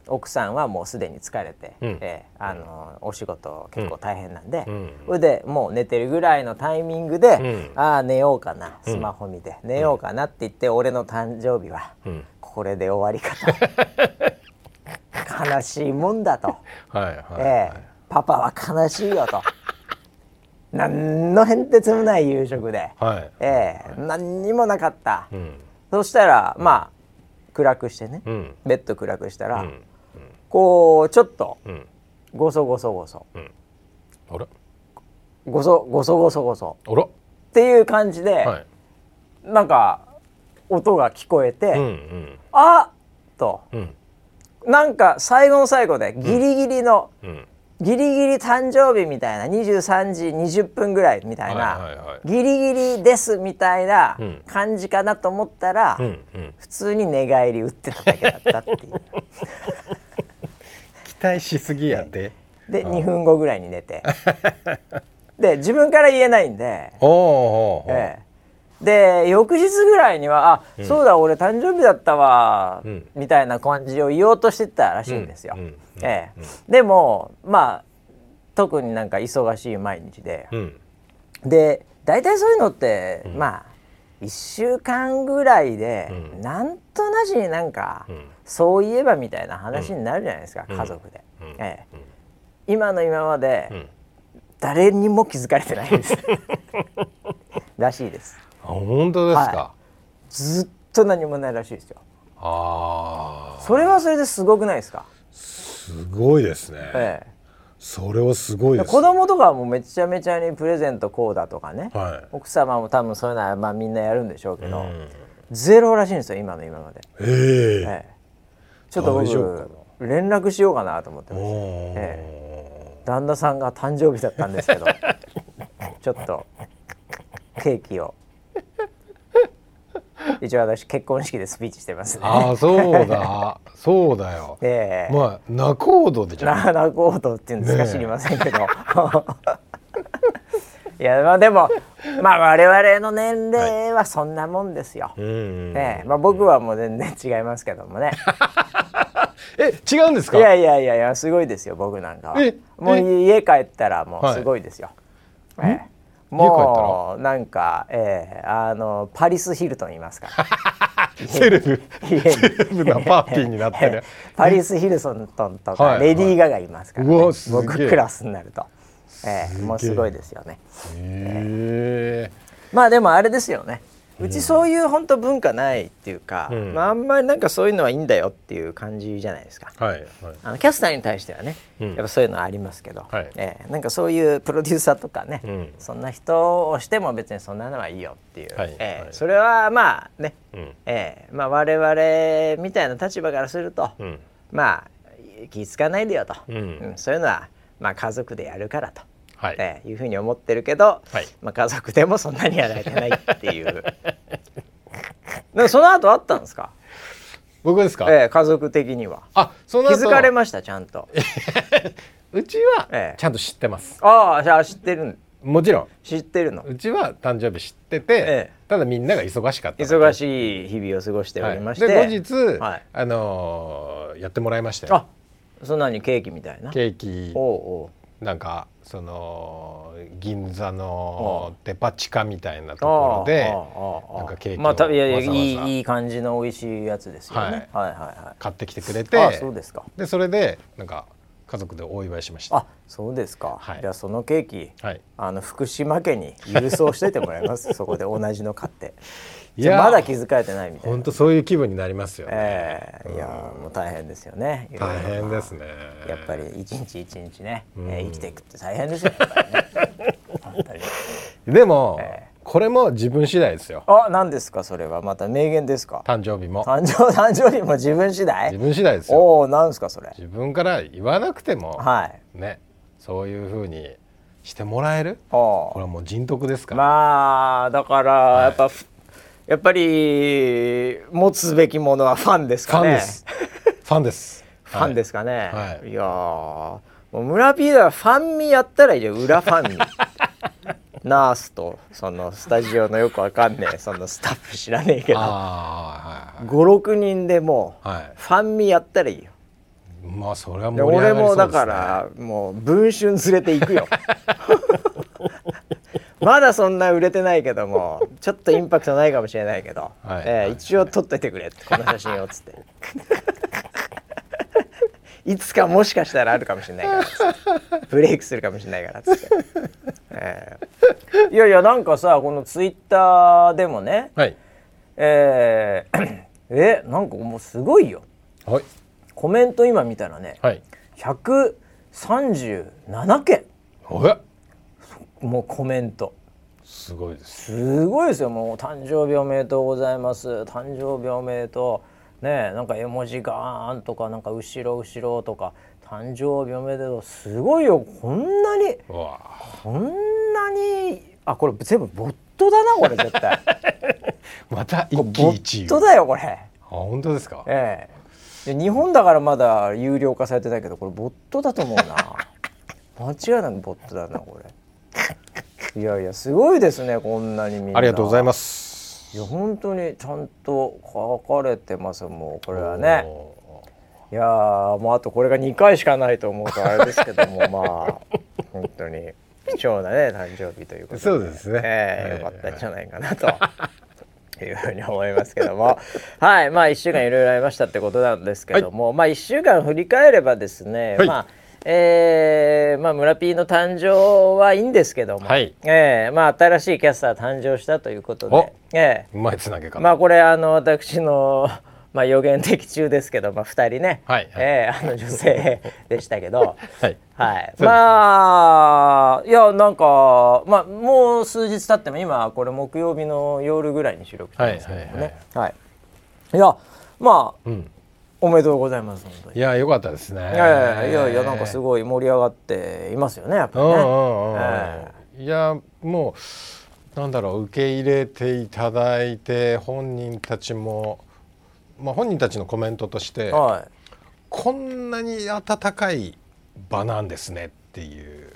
奥さんはもうすでに疲れて、うん。えーあのお仕事結構大変なんで、うん。それでもう寝てるぐらいのタイミングで、うん。ああ寝ようかなうん。スマホ見て、寝ようかなって言って俺の誕生日はうん。これで終わりかと。悲しいもんだと。はいはい、ええパパは悲しいよと何の変哲もない夕食で、はい。ええ何にもなかった、うん。そしたらまあ暗くしてね、うん。ベッド暗くしたら、うん。こうちょっとうん。ゴソゴソゴソうん。あら？ゴソゴソゴソゴソあら？っていう感じで、はい。なんか音が聞こえて、うんうん。あっと。うん。なんか最後の最後でギリギリの、うんギリギリ誕生日みたいな23時20分ぐらいみたいな、はいはいはい。ギリギリですみたいなうん。感じかなと思ったら、うんうん。普通に寝返り打ってただけだったっていう。期待しすぎやでで2分後ぐらいに寝て。で自分から言えないんで、おーおーおーええ。で翌日ぐらいには「あ、そうだ俺誕生日だったわ」うん。みたいな感じを言おうとしてたらしいんですよ。うんうんええ。でもまあ特になんか忙しい毎日で、うん。で大体そういうのって、まあ1週間ぐらいで、うん。なんとなしになんか、うん。そういえばみたいな話になるじゃないですか、うん。家族で、うん。ええ。今の今まで、うん。誰にも気づかれてないです。らしいです。あ本当ですか、はずっと何もないらしいですよ。ああそれはそれですごくないですか、すごいですね、えそれはすごいえ、です。子供とかはもうめちゃめちゃにプレゼントこうだとかね、はい。奥様も多分そういうのはまあみんなやるんでしょうけど、うん。ゼロらしいんですよ今の今まで、ええ。ええ、ちょっと僕連絡しようかなと思ってます。おー。え。旦那さんが誕生日だったんですけど ちょっとケーキを 一応私結婚式でスピーチしてますね。ああそうだ。そうだよ。ええ。まあ仲人でじゃん。ナナコードっていうんですか、ねえ。知りませんけど。いやまあでもまあ我々の年齢はそんなもんですよ、うんうん。ええ。まあ、僕はもう全然違いますけどもね。え違うんですか？いやいやいやいやすごいですよ僕なんかは。えもうえ家帰ったらもうはい。すごいですよ、ええ。家帰ったもうなんか、ええあのパリス・ヒルトンいますから。セレブ。セレブなパーティーになってる パリス・ヒルトンとか、はいレディー・ガガいますから、ね。うわすげえ。僕クラスになると、ええすげえ。もうすごいですよね。へえ。まあでもあれですよねうちそういう本当文化ないっていうか、うん。まあ、あんまりなんかそういうのはいいんだよっていう感じじゃないですか。はいはい。あのキャスターに対してはね、うん。やっぱそういうのありますけど、はい。ええ。なんかそういうプロデューサーとかね、うん。そんな人をしても別にそんなのはいいよっていう、はいええ。はい。それはまあね、うん。ええ。まあ、我々みたいな立場からすると、うん。まあ気ぃ付かないでよと、うん。うん。そういうのは、まあ、家族でやるからと、はい。ええいうふうに思ってるけど、はい。まあ、家族でもそんなにやられてないっていう。でもその後あったんですか、僕ですか？ええ家族的には。あその後気づかれましたちゃんと。うちはええ。ちゃんと知ってます。ああじゃあ知ってるんもちろん。知ってるの？うちは誕生日知ってて、ええ。ただみんなが忙しかった忙いしい日々を過ごしておりまして、で後日、はい。あのーやってもらいましたよあそんなにケーキみたいな？ケーキ。おうおう。なんかその銀座のデパ地下みたいなところでなんかケーキをまあたいやいいいいい感じの美味しいやつですよね、はい、はいはい買ってきてくれてあそうですか。でそれでなんか家族でお祝いしました。あそうですか、はい。じゃあそのケーキはい。あの福島家に郵送しといてもらいます。そこで同じの買っていやまだ気づかれてないみたいな。本当そういう気分になりますよね、ええいやもう大変ですよね。大変ですね。やっぱり一日一日ね、うん。えー生きていくって大変ですよ。ね。でも、えこれも自分次第ですよ。あ何ですかそれは？また名言ですか？誕生日も。誕生 誕生日も自分次第？自分次第ですよ。おおなんですかそれ？自分から言わなくても、はい。ねそういうふうにしてもらえる？おこれはもう人徳ですから、まあだからいやっぱ、やっぱり持つべきものはファンですファかねンです。ファンです。ファンです かね、はい。い、やーもう村 P ではファンミやったらいいよ裏ファン。ミ ナースとそのスタジオのよくわかんねえそのスタッフ知らねえけど。ああ56人でもうはい。はい、はファンミやったらいいよ。い、まあそれは盛でり上がりそうね、俺もだからもう文春連れて行くよ まだそんな売れてないけどもちょっとインパクトないかもしれないけど、はい。えー一応撮っといてくれってこの写真をつって。いつかもしかしたらあるかもしれないからブレイクするかもしれないからつって、えー。いやいやなんかさこのツイッターでもねはい。えー えなんかもうすごいよ。はい。コメント今見たらね、はい。137件もうコメント。すごいですすごいですよ。もう誕生日おめでとうございます。誕生日おめでとう。ねえなんか絵文字ガーンとかなんか後ろ後ろとか。誕生日おめでとう。すごいよ。こんなにこんなにあこれ全部ボットだなこれ絶対。また一ボ喜一憂。ットだよこれ。あ本当ですか？ええ。で日本だからまだ有料化されてないけどこれボットだと思うな。間違いなくボットだなこれいやいやすごいですねこんなにみんな。ありがとうございます。いや本当にちゃんと書かれてますもうこれはね。おいやーもうあとこれが2回しかないと思うとあれですけどもまあ 本当に貴重なね誕生日ということで。そうですね。ええはいよかったんじゃないかなと。いうふうに思いますけども。はいまあ1週間いろいろありましたってことなんですけども、まあ1週間振り返ればですね、はい。まあえーまあ、村 P の誕生はいいんですけども、はい。えーまあ、新しいキャスター誕生したということお。で、えー。うまいつなげ方、まあこれあの私の まあ予言的中ですけど、まあ、2人ね、はいはい。えーあの女性でしたけど、はい。はい、すまあいやなんかまあもう数日経っても今これ木曜日の夜ぐらいに収録してますけどもね。はい、いやまあうんおめでとうございます本当に。いや良かったですね。いやいやいやなんかすごい盛り上がっていますよねやっぱりね、うんうんえいやもうなんだろう受け入れていただいて本人たちも、まあ、本人たちのコメントとしてはこんなに温かい場なんですねっていう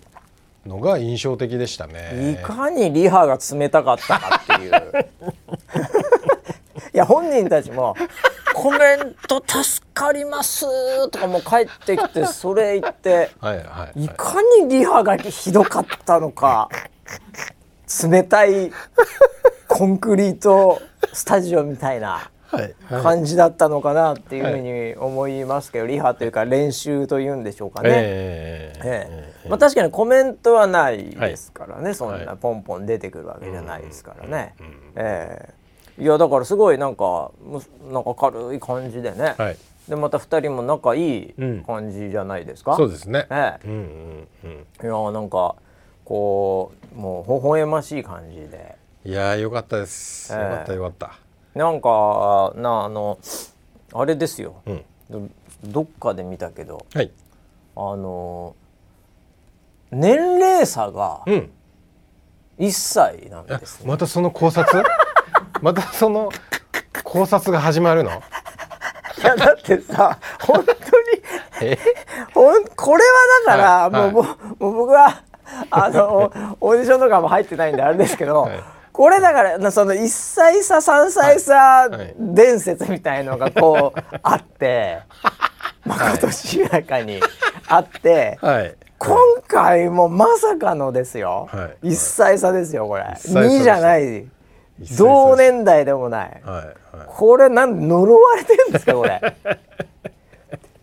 のが印象的でしたい、ね。いかにリハが冷たかったかっていう。いや本人たちもこコメント助かります」とかもう帰ってきてそれ言ってはいはいい。かにリハがひどかったのか冷たいコンクリートスタジオみたいなはいはい。感じだったのかなっていうふうに思いますけど、リハというか練習というんでしょうかね。ええええまあ、確かにコメントはないですからね、そんはないポンポン出てくるわけじゃないですからね。うんうん。ええいやだからすごいなんかむなんか軽い感じでね、はい。でまた2人も仲いいうん感じじゃないですか？そうですね。えうんうんうん。えいやなんかこうもう微笑ましい感じで。いやーよかったです。ええ。よかったよかった。なんかなあのあれですよ、うん。どどっかで見たけど。はい。あの年齢差がうん。1歳なんあですね。またその考察？またその考察が始まるの？いやだってさ本当にえ？ほんこれはだから、はいもう,、もう僕はあの オーディションとかも入ってないんであれですけど、はい。これだからなその1歳差3歳差伝説みたいのがこう あって、まことしやかにあって。はい。今回もまさかのですよ、はい。1歳差ですよこれ。一歳差です。2じゃない同年代でもない。はいはい。これなんで呪われてるんですかこれ？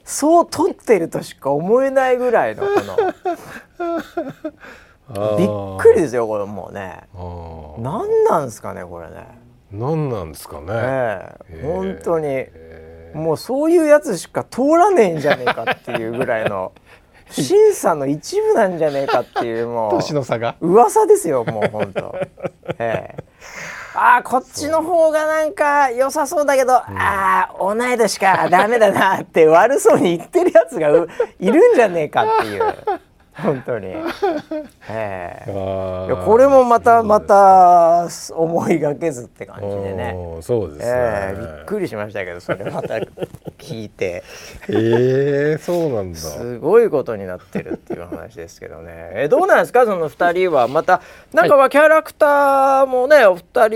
そう撮ってるとしか思えないぐらいのこの。びっくりですよこれもうね。何なんですかねこれね。何なんですかね、え。ー。本当に。へもうそういうやつしか通らねえんじゃねえかっていうぐらいの 審査の一部なんじゃねえかっていうもーう。年の差が。噂ですよもう本当。ええあーこっちの方がなんか良さそうだけど、ああ同い年か。ダメだなって悪そうに言ってるやつがういるんじゃねえかっていう本当に。ええ。いやこれもまたまた思いがけずって感じでね。そうですね、ええびっくりしましたけどそれまた聞いて。えー、そうなんだ。すごいことになってるっていう話ですけどね。えどうなんですか？その2人はまたなんかはキャラクターもねお二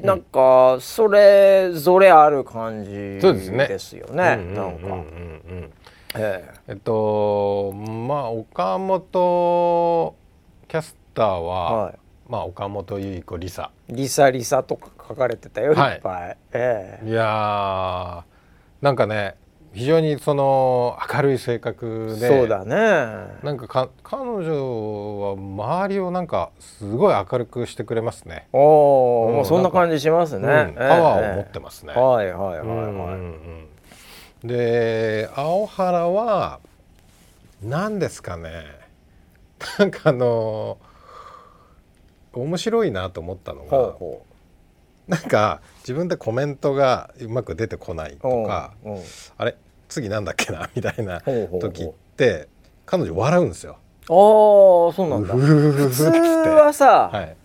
人なんかそれぞれある感じですよね。うんうんなんか。うんうんうんええっとまあ岡本キャスターえは、はまあ岡本由依子梨沙いリサリサとか書かれてたよい。っはいぱい。えいやーなんかね非常にその明るい性格でえそうだね。なんかか彼女は周りをなんかすごい明るくしてくれますね。おお、うんもうそんな感じしますね、うんええパワーを持ってますね。はいはいはいはい、うんうんうんで青原は何ですかね。なんかあの面白いなと思ったのがほなんか自分でコメントがうまく出てこないとうかあれ次なんだっけなみたいな時って彼女笑うんですよ。ああそうなんだ。普通はさ、はい。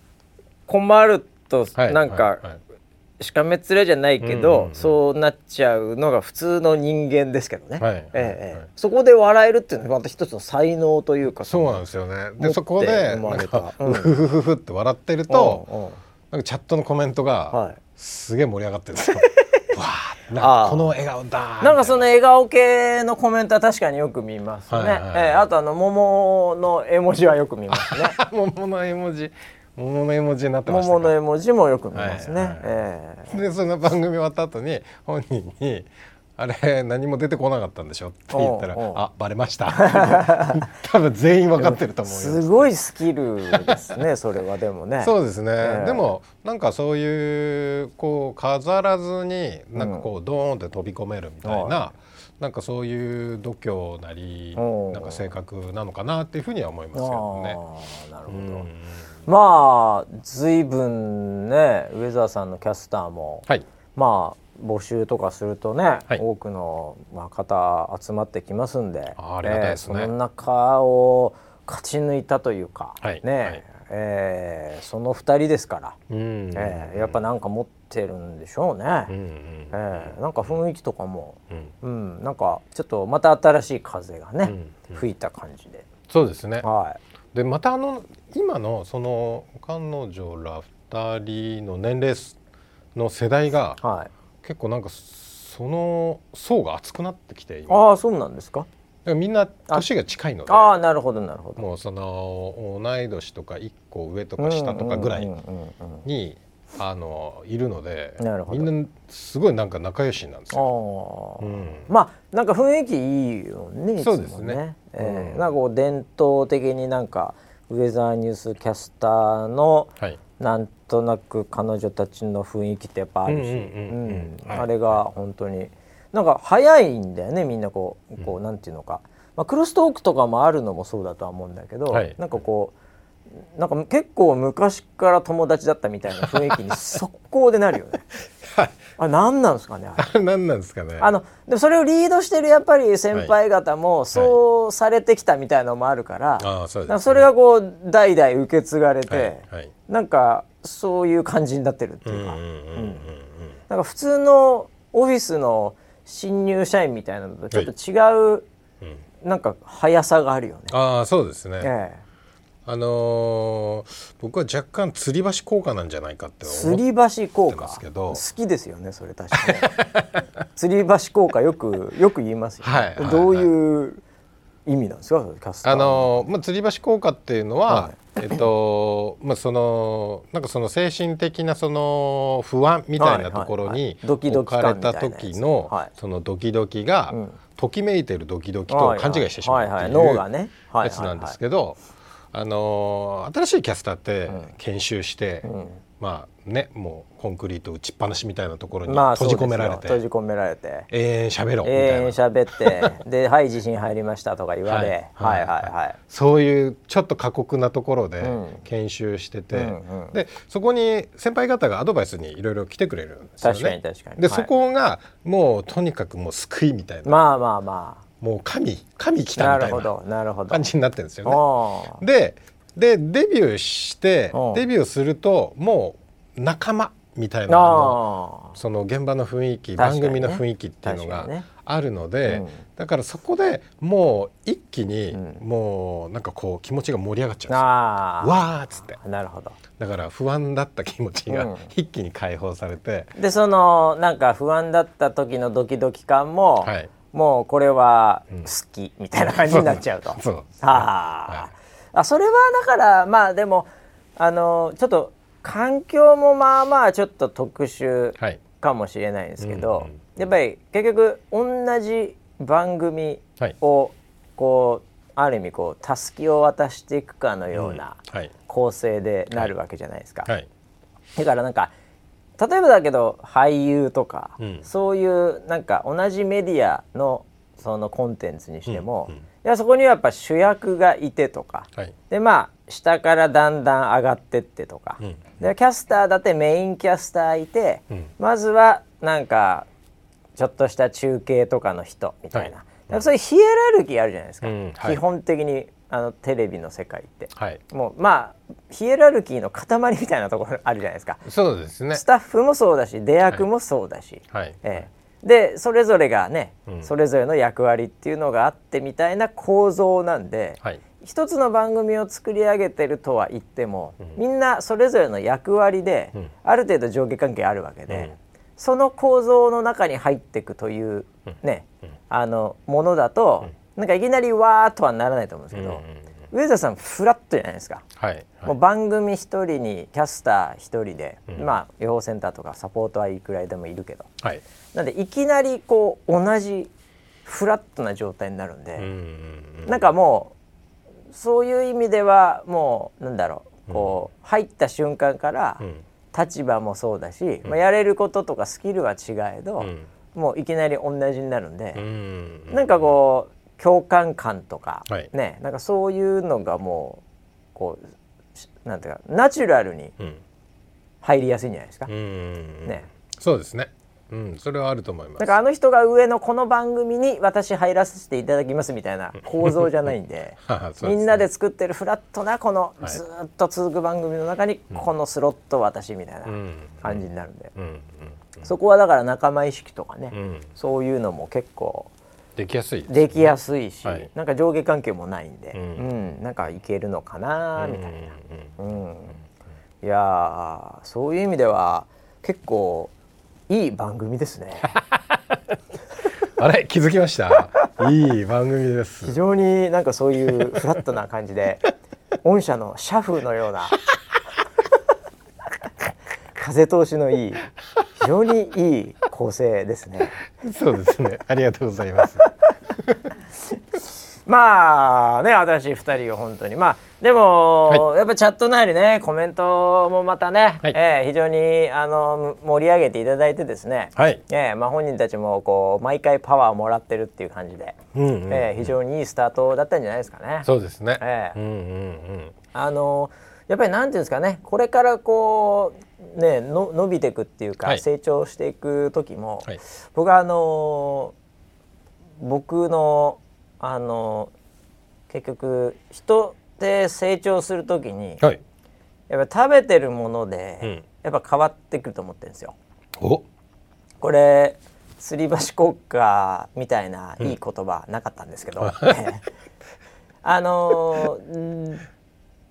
困るとはいなんかしかめっ面じゃないけど、うんうんうん。そうなっちゃうのが普通の人間ですけどね、はいええええ。はいそこで笑えるっていうのはまた一つの才能というか。そうなんですよね。でそこでなんかたうん。うふふふふって笑ってるとと、なんかチャットのコメントがはい。すげえ盛り上がってるんですよ。わこの笑顔だ。なんかそのの笑顔系のコメントは確かによく見ますね、はいはいはい。ええあとあの桃の絵文字はよく見ますね。桃の絵文字、桃の絵文字になってましたか？桃の絵文字もよく見ますね、はいはいええ。でその番組終わった後に本人に。あれ何も出てこなかったんでしょって言ったらあバレました。多分全員分かってると思うよ。すごいスキルですねそれはでもね。そうですね、ええ。でもなんかそういうこう飾らずになんかこうドーンって飛び込めるみたいな、はなんかそういう度胸なりなんか性格なのかなっていうふうには思いますけどね。なるほど、うんまあ随分ね上澤さんのキャスターも、はい。まあ募集とかするとね、はい。多くのまあ方集まってきますんであありがたいですね。その中を勝ち抜いたというか、はい。ね、はい。えーその二人ですから、うん。えーやっぱなんか持ってるんでしょうね、うんうん。えーなんか雰囲気とかも、うん。うん、なんかちょっとまた新しい風がね、うん。うん。吹いた感じで、そうですね。はでまたあの今のその彼女ら2人の年齢の世代がいはい。結構なんかその層が厚くなってきて今。ああそうなんですか。みんな年が近いのでああなるほどなるほど。もうその同い年とか1個上とか下とかぐらいにあのいるのでなるほど。みんなすごいなんか仲良しなんですよ。ああ、うんまあなんか雰囲気いいよね。そうですねええうんなんかこう伝統的になんかウェザーニュースキャスターのはい。なんとなく彼女たちの雰囲気ってやっぱあるし、あれが本当になんか早いんだよねみんなこうこう、なんていうのか、まあ、クロストークとかもあるのもそうだとは思うんだけど、はい。なんかこうなんか結構昔から友達だったみたいな雰囲気に速攻でなるよね。はい。あ何なんですかねあれ。何なんですかね。あのでもそれをリードしてるやっぱり先輩方もそうされてきたみたいなのもあるから,、ああそうです、それがこう代々受け継がれて、はいはい。なんかそういう感じになってるってうんいうか、うんうんうん。なんか普通のオフィスの新入社員みたいなのとちょっと違う、うんうん。なんか速さがあるよね。ああそうですね。ええあのー僕は若干吊り橋効果なんじゃないかって思っ吊り橋効てま果好きですよねそれ確かに。吊り橋効果よくよく言いますよ、ね。はいはいどういう意味なんですか？キャスターあのーまあ、吊り橋効果っていうのは、はい。えっとまあそのなんかその精神的なその不安みたいなところはいはいはにい。ドキド置かれた時のはい。そのドキドキが、うん。ときめいてるドキドキと勘違いしてしまうってはいはいいうやつなんですけど、あのー新しいキャスターって研修して、ん。まあねもうコンクリート打ちっぱなしみたいなところにまあ閉じ込められて、そうですよ。閉じ込められて。永遠喋ろうみたいな、永遠喋ってで「はい地震入りました」とか言われ、はい、はいはいはい。そういうちょっと過酷なところでうん。研修してて、うんうん。でそこに先輩方がアドバイスにいろいろ来てくれるんですよね。確かに確かに。で、はい。そこがもうとにかくもう救いみたいな、まあまあまもう神神来たみたいな感じになってるんですよね。ででデビューしてうんデビューするともう仲間みたいなのあその現場の雰囲気、ね番組の雰囲気っていうのがあるので、うん。だからそこでもう一気にうん。もうなんかこう気持ちが盛り上がっちゃうんですよ。ああわーっつって。なるほど。だから不安だった気持ちがうん。一気に解放されて、でそのなんか不安だった時のドキドキ感も、はいもうこれはうん好きみたいな感じになっちゃうと。そうそう。はあ、あそれはだからまあでもあのちょっと環境もまあまあちょっと特殊はい。かもしれないんですけど、うんうんやっぱり結局同じ番組はい。をこうある意味こうたすきを渡していくかのようなはい。構成でなるわけじゃないですか。はい。だからなんか例えばだけど俳優とか、うん。そういうなんか同じメディアのそのコンテンツにしても、うんうん。いやそこにはやっぱ主役がいてとか。はい。でまあ下からだんだん上がってってとか、うん。でキャスターだってメインキャスターいて、うん。まずはなんかちょっとした中継とかの人みたいな、はい。だからそういうヒエラルキーあるじゃないですか、うんはい。基本的にあのテレビの世界って。はい。もうまあヒエラルキーの塊みたいなところあるじゃないですか。そうですね。スタッフもそうだし出役もそうだし、はい。ええ。でそれぞれがね、うん。それぞれの役割っていうのがあってみたいな構造なんで、はい。一つの番組を作り上げてるとは言っても、うん。みんなそれぞれの役割で、うん。ある程度上下関係あるわけで、うん。その構造の中に入っていくというね、うん。あのものだと、なんかいきなりわーっとはならないと思うんですけど、うん上田さんフラットじゃないですか。はいはい。もう番組一人にキャスター一人で、うん。まあ予報センターとかサポートはいくらいでもいるけど。はい。なんでいきなりこう同じフラットな状態になるんで、うんなんかもうそういう意味ではもうなんだろう。こう、入った瞬間からうん。立場もそうだし、まあ、やれることとかスキルは違えど、うん。もういきなり同じになるんでう、ん。なんかこう共感感とか、はい。ねなんかそういうのがもうこうしなんていうかナチュラルにうん。入りやすいんじゃないですか？うんね。そうですね。うんそれはあると思います。なんかあの人が上のこの番組に私入らせていただきますみたいな構造じゃないんで ですね。みんなで作ってるフラットなこのはいずーっと続く番組の中にこのスロット私みたいなうん。感じになるんで、そこはだから仲間意識とかね、うん。そういうのも結構できやすいね。できやすいし、はい。なんか上下関係もないんで、ううんんなんかいけるのかなみたいな。うん。うんうん。いやーそういう意味では結構いい番組ですね。あれ気づきました？いい番組です。非常になんかそういうフラットな感じで御社の社風のような風通しのいい非常にいい構成ですね。そうですね。ありがとうございます。まあね新しい2人が本当に。まあでも、やっぱチャットなりねコメントもまたね、はい。えー非常にあの盛り上げていただいてですね、はい。えーまあ、本人たちもこう毎回パワーをもらってるっていう感じで、うんうんえー非常にいいスタートだったんじゃないですかね。そうですね、ええ。うんうんうん。あのやっぱりなんていうんですかねこれからこうねの伸びていくっていうか、はい。成長していく時も、はい。僕はあの僕のあの結局人って成長する時に、はい。やっぱ食べてるもので、うん。やっぱ変わってくると思ってるんですよ。お。これ吊り橋国家みたいないい言葉なかったんですけど、ええ あの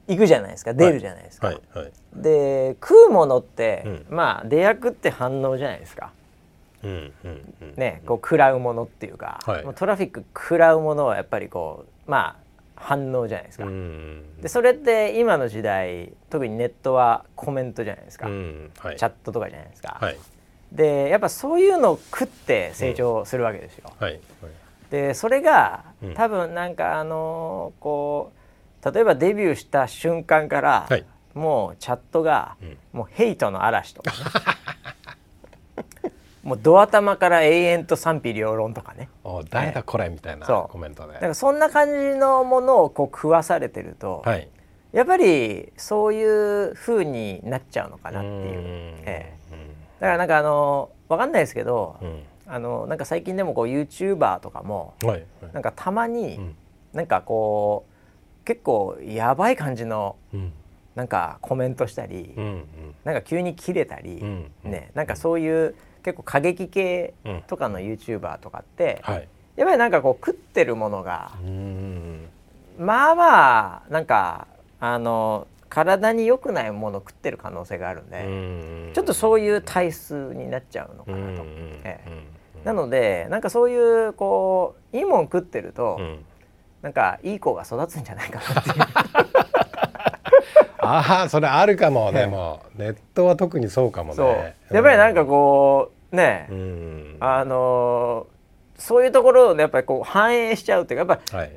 行くじゃないですか。出るじゃないですか。はいはい。で食うものって、うん。まあ出役って反応じゃないですか。うんうんうん。ね、こう食らうものっていうか、はい。もうトラフィック食らうものはやっぱりこうまあ反応じゃないですか。うん。でそれって今の時代特にネットはコメントじゃないですか、うんはい。チャットとかじゃないですか。はい。でやっぱそういうのを食って成長するわけですよ。はいはい。でそれがうん。多分なんかあのーこう例えばデビューした瞬間から、はい。もうチャットが、うん。もうヘイトの嵐とか。ね もうドア玉から永遠と賛否両論とかね。お誰だこれみたいなコメントでだからそんな感じのものをこう食わされてると、はい。やっぱりそういう風になっちゃうのかなっていう。うんえ。だからなんかあのわかんないですけど、うん。あのなんか最近でもこう YouTuber とかもはい。はい。なんかたまに、うん。なんかこう結構やばい感じのうん。なんかコメントしたり、うんなんか急に切れたり、ねなんかそういう結構過激系うん。とかの YouTuber とかって、はい。やっぱりなんかこう食ってるものがうんまあまあなんかあの体に良くないものを食ってる可能性があるんで、うんちょっとそういう体質になっちゃうのかなと。なのでなんかそういうこういいもん食ってると、うんなんかいい子が育つんじゃないかなっていう。ああそれあるかもええでもネットは特にそうかもね。やっぱりなんかこうね、うん。あのーそういうところをねやっぱりこう反映しちゃうっていうかやっぱはい。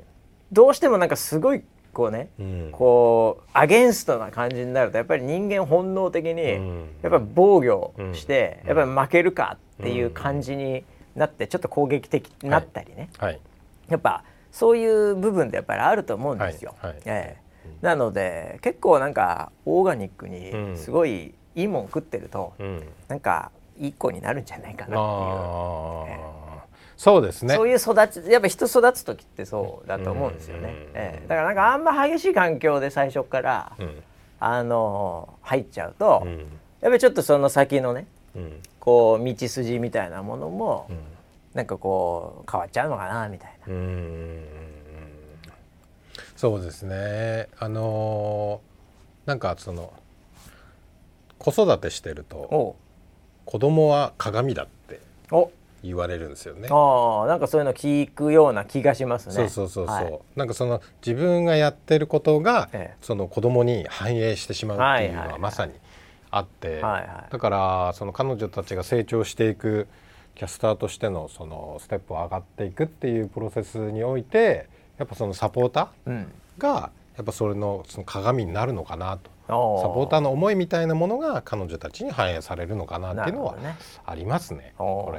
どうしてもなんかすごいこうね、うん。こうアゲンストな感じになるとやっぱり人間本能的にうん。やっぱり防御して、うん。やっぱり負けるかっていう感じになってちょっと攻撃的になったりね、はい。やっぱそういう部分でやっぱりあると思うんですよ。はいはい。ええ。なので結構なんかオーガニックにうん。すごいいいもん食ってると、うん。なんかいい子になるんじゃないかなっていう。そうですね。そういう育ちやっぱ人育つ時ってそうだと思うんですよね、うん。ええ。だからなんかあんま激しい環境で最初から、うん。あの入っちゃうと、うん。やっぱりちょっとその先のねうん。こう道筋みたいなものも、うん。なんかこう変わっちゃうのかなみたいな。うんそうですね。あのーなんかその子育てしてるとお子供は鏡だってお。言われるんですよね。ああなんかそういうの聞くような気がしますね。そうそうそうそう、はい。なんかその自分がやってることが、ええ。その子供に反映してしまうっていうのはまさにあって、はいはい。だからその彼女たちが成長していくキャスターとしてのそのステップを上がっていくっていうプロセスにおいてやっぱそのサポータうん、ーがやっぱそれのその鏡になるのかなと。おサポーターの思いみたいなものが彼女たちに反映されるのかなっていうのはありますね。こ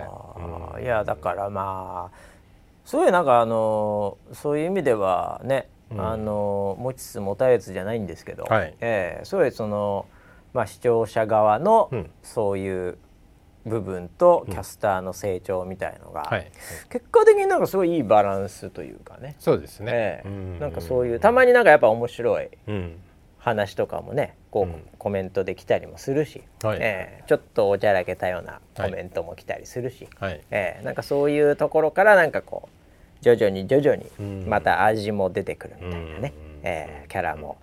れ。いやだからまあそういうなんかあのそういう意味ではね、うん。あの持ちつ持たれつじゃないんですけど、はい。ええそういうその、まあ、視聴者側のうん。そういう部分とキャスターの成長みたいのが、はい、結果的になんかすごいいいバランスというかね、そうですね。ええ。うん。なんかそういうたまになんかやっぱ面白いうん。話とかもねこう、うん。コメントできたりもするし、はい。ええ。ちょっとおちゃらけたようなコメントも来たりするし、はい。ええ。なんかそういうところからなんかこう徐々に徐々にうん。また味も出てくるみたいなね、うん。ええ。キャラも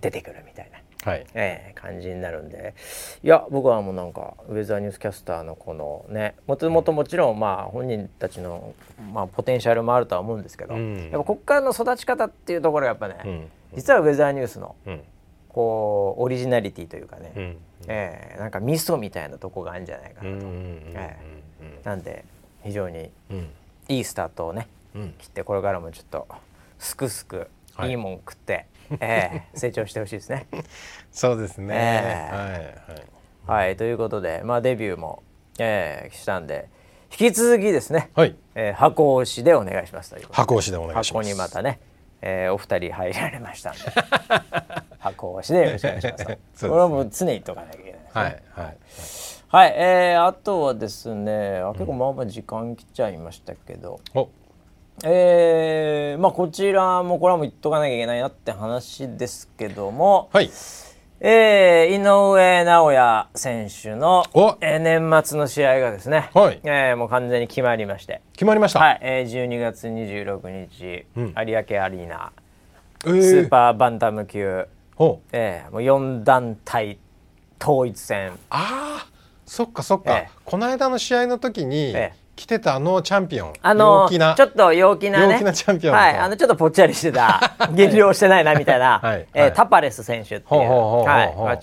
出てくるみたいな、はい。えー感じになるんで。いや僕はもうなんかウェザーニュースキャスターのこのねもともともちろんまあ本人たちの、まあ、ポテンシャルもあるとは思うんですけど、うん。やっぱこっからの育ち方っていうところがやっぱね、うん。実はウェザーニュースのうん。こうオリジナリティというかね、うん。えーなんか味噌みたいなとこがあるんじゃないかなと、え。なんで非常にうん。いいスタートをねうん。切ってこれからもちょっとすくすくはい。いいもん食って、えー成長してほしいですね。そうですね。えはいはい。はいということで、まあ、デビューも、えーしたんで引き続きですね、はい。えー箱押しでお願いしますということで。箱押しでお願いします。箱にまたね、えーお二人入られましたんで。箱押しでよろしくお願いしますと。すね。これはもう常に言っとかなきゃいけないですね。はいはいはい、えーあとはですねあ結構まあまあ時間来ちゃいましたけど、おえーまあこちらもこれはもう言っとかなきゃいけないなって話ですけども、はい。えー井上尚弥選手のお、えー年末の試合がですね、はい。えーもう完全に決まりまして、決まりました。はい。えー、12月26日、うん。有明アリーナ。えー。スーパーバンタム級、おえーもう4団体統一戦。あー。そっかそっか、ええ。この間の試合の時にええ来てたあのチャンピオン。あのちょっと陽気なね。陽気なチャンピオンとはい、あのちょっとぽっちゃりしてた。減量してないなみたいな、はい。えーはいタパレス選手っていう。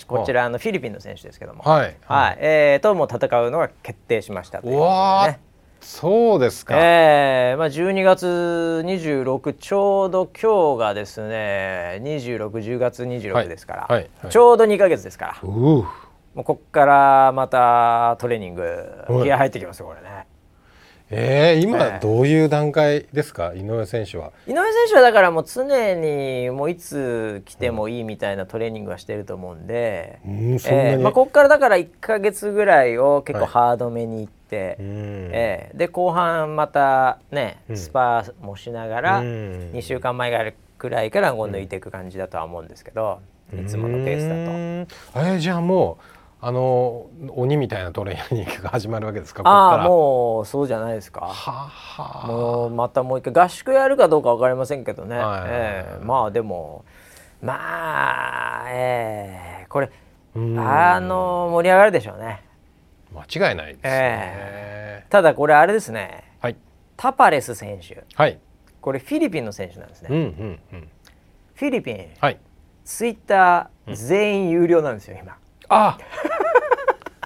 こちらあのフィリピンの選手ですけども、はい。はい。えーとも戦うのが決定しましたというとでね。そうですか、えーまあ、12月26ちょうど今日がですね2610月26ですから、はい。はい。はい。ちょうど2か月ですから。もうこっからまたトレーニングはい。気合入ってきますよこれね。えー、今ええどういう段階ですか？井上選手は。井上選手はだからもう常にもういつ来てもいいみたいなトレーニングはしてると思うんで、えーまあ、ここからだから1か月ぐらいを結構はいハードめにいって、うん。えーで後半またねうん。スパーもしながらうん。2週間前ぐらいから抜いていく感じだとは思うんですけど、いつものペースだと。だとえー、じゃあもうあの鬼みたいなトレーニングが始まるわけですか？ああもうそうじゃないですか。はもうまたもう一回合宿やるかどうか分かりませんけどね、はいええまあでもまあええこれうん。あの盛り上がるでしょうね。間違いないですね、ただこれあれですね。はい。タパレス選手。はい。これフィリピンの選手なんですね、うんうんうん。フィリピン。はい。ツイッター全員有料なんですよ今あ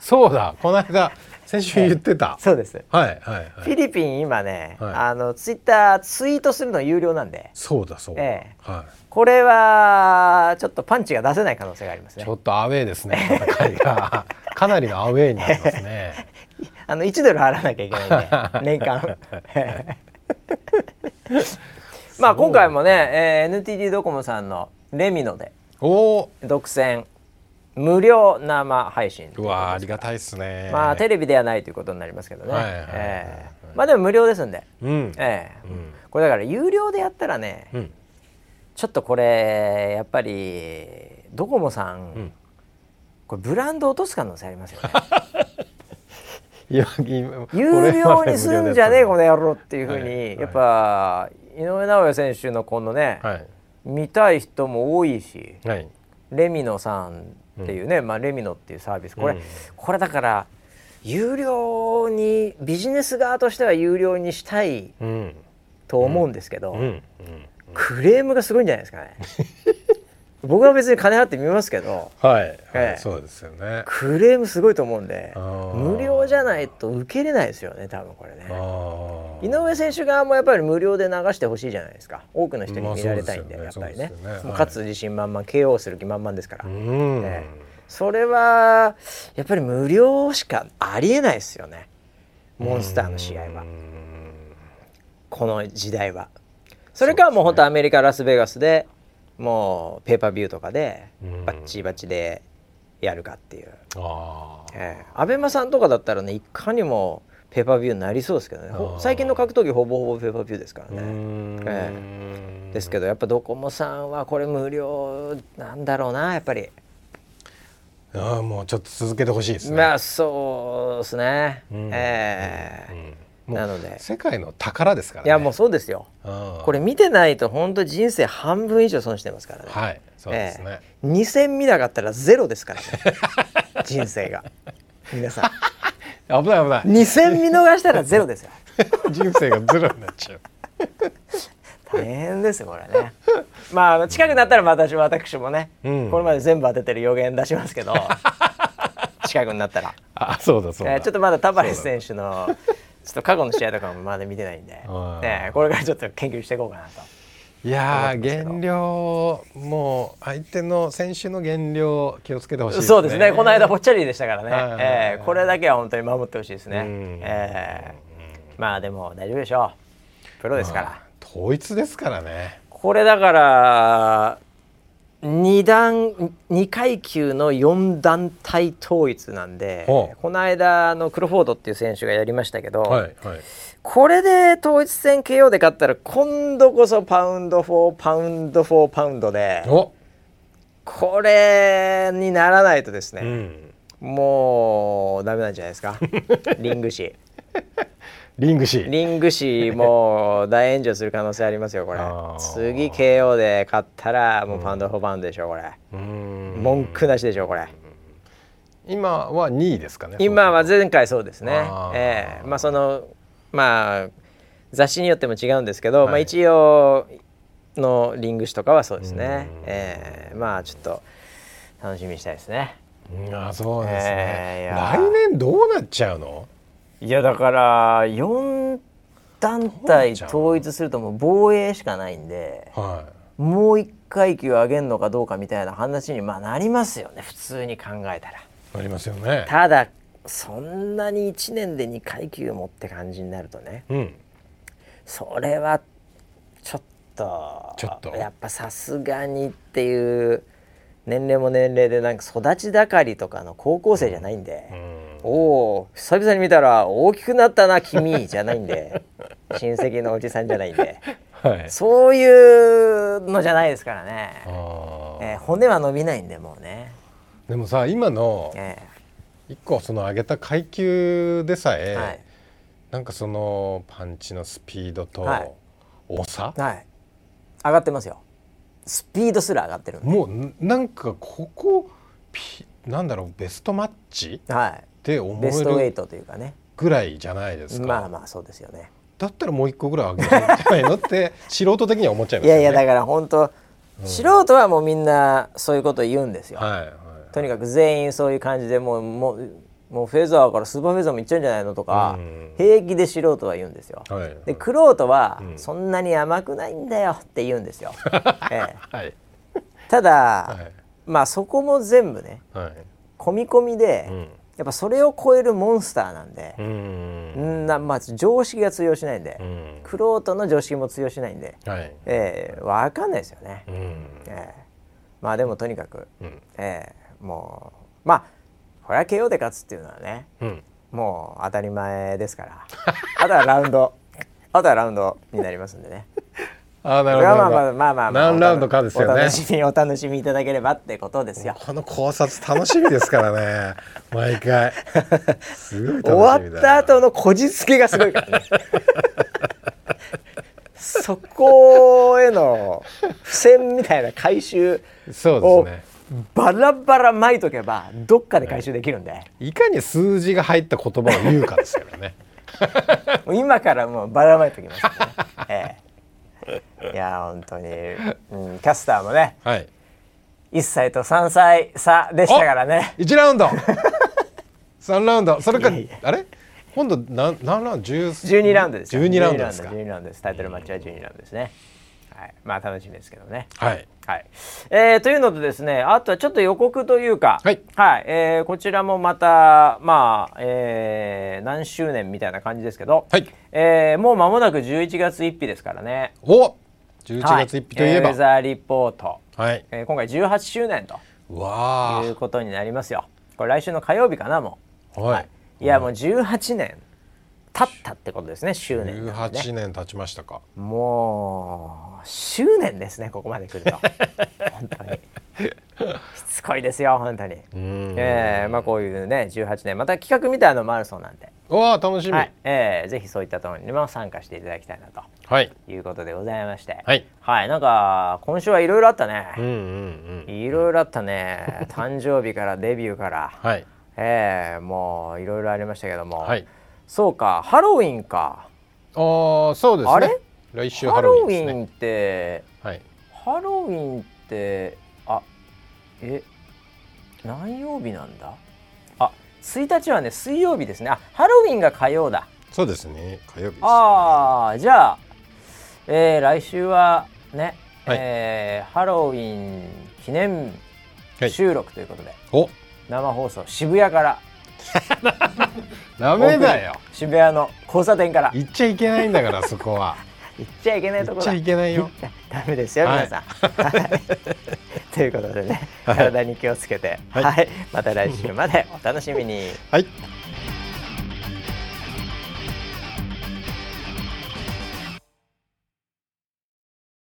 そうだ。この間先週言ってた、そうです。はいはいフはい。ィリピン今ね、はい。あのツイッターツイートするの有料なんで。そうだそうだ、ええ。はこれはちょっとパンチが出せない可能性がありますい、ねちょっとアウェーですね戦いが。かなりのアウェーになりますね。あの1ドル払わなきゃいけないんで 年間。まあ今回もね、えー NTT ドコモさんのレミノで独占無料生配信うわーありがたいですね。まあテレビではないということになりますけどね、はいはいはいはい。えーまあでも無料ですんで、うん。ええ。うん。これだから有料でやったらね、うん。ちょっとこれやっぱりドコモさん、ん。これブランド落とす可能性ありますよね。有料にするんじゃねえこの野郎っていうふうに、はい。やっぱ井上尚弥選手のこのね、はい。見たい人も多いしはい。レミノさんっていうね、まあ、レミノっていうサービス。これ、うん。これだから有料にビジネス側としては有料にしたいうんと思うんですけど、うん。うん。クレームがすごいんじゃないですかね。僕は別に金払って見ますけどはい、はい。ええそうですよね。クレームすごいと思うんで無料じゃないと受けれないですよね多分これね。井上選手側もやっぱり無料で流してほしいじゃないですか。多くの人に見られたいんで,、まあやっぱりね。ね。もうはい。勝つ自信満々 KO する気満々ですから、うん、ええ。それはやっぱり無料しかありえないですよね。モンスターの試合は。うん。この時代は。それかもう本当アメリカラスベガスでもうペーパービューとかでうん。バッチバチでやるかっていう、あー。ええ。アベマさんとかだったらねいかにもペーパービューになりそうですけどね。最近の格闘技ほぼほぼペーパービューですからうね、ん。えですけどやっぱドコモさんはこれ無料なんだろうなやっぱり、ああもうちょっと続けてほしいですね。まあそうですね、うん。ええ。うん。もうなので。世界の宝ですからね。いやもうそうですよ。うんこれ見てないと本当人生半分以上損してますからね、はいそうですね、ええ。2戦見なかったらゼロですからね。人生が。皆さん危ない危ない。2戦見逃したらゼロですよ。人生がゼロになっちゃう。大変ですよこれね。まあ近くなったら私私もね、うん。これまで全部当ててる予言出しますけど 近くになったら、あそうだそうだ、えーちょっとまだタバレス選手のちょっと過去の試合とかもまだ見てないんで、はいね、これからちょっと研究していこうかなと。いやー減量もう相手の選手の減量気をつけてほしいですね。そうですね。この間ぽっちゃりでしたからね、はいえーこれだけは本当に守ってほしいですね。うん、えーまあでも大丈夫でしょう。プロですから、まあ統一ですからね。これだから2段2階級の4団体統一なんでこの間のクロフォードっていう選手がやりましたけど、はいはいこれで統一戦 KO で勝ったら今度こそパウンド・フォーパウンド・フォーパウンドでお、これにならないとですね、うん、もうダメなんじゃないですか？リング誌リングシリング誌もう大炎上する可能性ありますよこれ。次 KO で勝ったらもうパウンド・フォーパウンドでしょこれ。うん。文句なしでしょこれ。今は2位ですかね今は前回そうですね。ええ。まあそのまあ雑誌によっても違うんですけど、はい。まあ一応のリング誌とかはそうですね。うん。ええまあちょっと楽しみにしたいですね。うんあそうですね、えー来年どうなっちゃうの？いやだから4団体統一するともう防衛しかないんではもう1階級上げるのかどうかみたいな話にまあなりますよね普通に考えたら。いなりますよね。ただそんなに1年で2階級もって感じになるとね。うん。それはちょっとちょっと。やっぱさすがにっていう年齢も年齢でなんか育ち盛りとかの高校生じゃないんで。うん。おお久々に見たら大きくなったな君じゃないんで。親戚のおじさんじゃないんで。はい。そういうのじゃないですからね、えー骨は伸びないんでもうね、でもさ今のえ一個その上げた階級でさえ、ーはい。なんかそのパンチのスピードとはい。重さ、はい。上がってますよ。スピードすら上がってるもうんなんかここピなんだろうベストマッチ？はい。って思ベストウェイえるトというかね。ぐらいじゃないですか、まあまあそうですよね。だったらもう一個ぐらい上げるんじゃないの？って 素人的には思っちゃいますよね。いやいやだから本当、素人はもうみんなそういうこと言うんですよ、はいはいとにかく全員そういう感じでもうもうもうフェザーからスーパーフェザーもいっちゃうんじゃないのとか、うん。平気で素人は言うんですよ。はい。でクロートはうん。そんなに甘くないんだよって言うんですよ。ええ。はい。ただ、はい。まあそこも全部ねはい。込み込みで、うん。やっぱそれを超えるモンスターなんでう、ん。んなまあ常識が通用しないんで、うん。クロートの常識も通用しないんで、はい。ええわかんないですよね。うん。ええ。まあでもとにかく、うん。ええもうまあこれは KO で勝つっていうのはねうん。もう当たり前ですから。あとはラウンド。あとはラウンドになりますんでね。あーなこれはまあまあるほどなるほど。まあまあまあ何ラウンドかですよね。お楽しみ お楽しみいただければってことですよ。この考察楽しみですからね。毎回。すごい終わった後のこじつけがすごいからねそこへの付箋みたいな回収そうをですねバラバラ巻いとけばどっかで回収できるんで、いかに数字が入った言葉を言うかですからね。今からもうばらまいときますね、ええ、いや本当に、うん、キャスターもね。はい。1歳と3歳差でしたからね。1ラウンド。3ラウンド。それかあれ？今度何何ラウンド？10 12ラウンドですよ。12ラウンドですか。12ラウンドです。タイトルマッチは12ラウンドですね、はい、まあ楽しみですけどね。はい。はい、えーというのとですねあとはちょっと予告というか、はい。えーこちらもまたまあ、えー何周年みたいな感じですけど、はい。えーもう間もなく11月1日ですからね。お11月1日といえば。はウェザーリポート、はい。えー今回18周年と。わいうことになりますよ。これ来週の火曜日かなもう、あはい。いやもう18年経ったってことですね周年なんでね18年経ちましたかもう執念ですねここまで来ると 本当にしつここいいですよ本当に。うんえー、まあこういうね18年また企画みたいのもあるそうなんで、うわあ楽しみ。ははいい。えー、ぜひそういったところにも参加していただきたいなとはい。いうことでございまして、はい。はい、なんか今週はいろいろあったね。うんうんうん。いろいろあったね 誕生日からデビューから、はい。えー、もういろいろありましたけども、はい。そうかハロウィンかああそうですね。あれ？来週ハハロロウィンね。ンってはい。ハロウィンってあえ何曜日なんだ？あ1日はね水曜日ですねあハロウィンが火曜だそうですね。火曜日ね。ああじゃあ、えー来週はね、はいえーハロウィン記念はい収録ということで、お生放送渋谷から ダメだよ。渋谷の交差点から行っちゃいけないんだから そこは。行っちゃいけないところだ行っちゃいけないよ。ダメですよはい皆さん。はいということでねはい体に気をつけて、はいはい、また来週までお楽しみに。はい。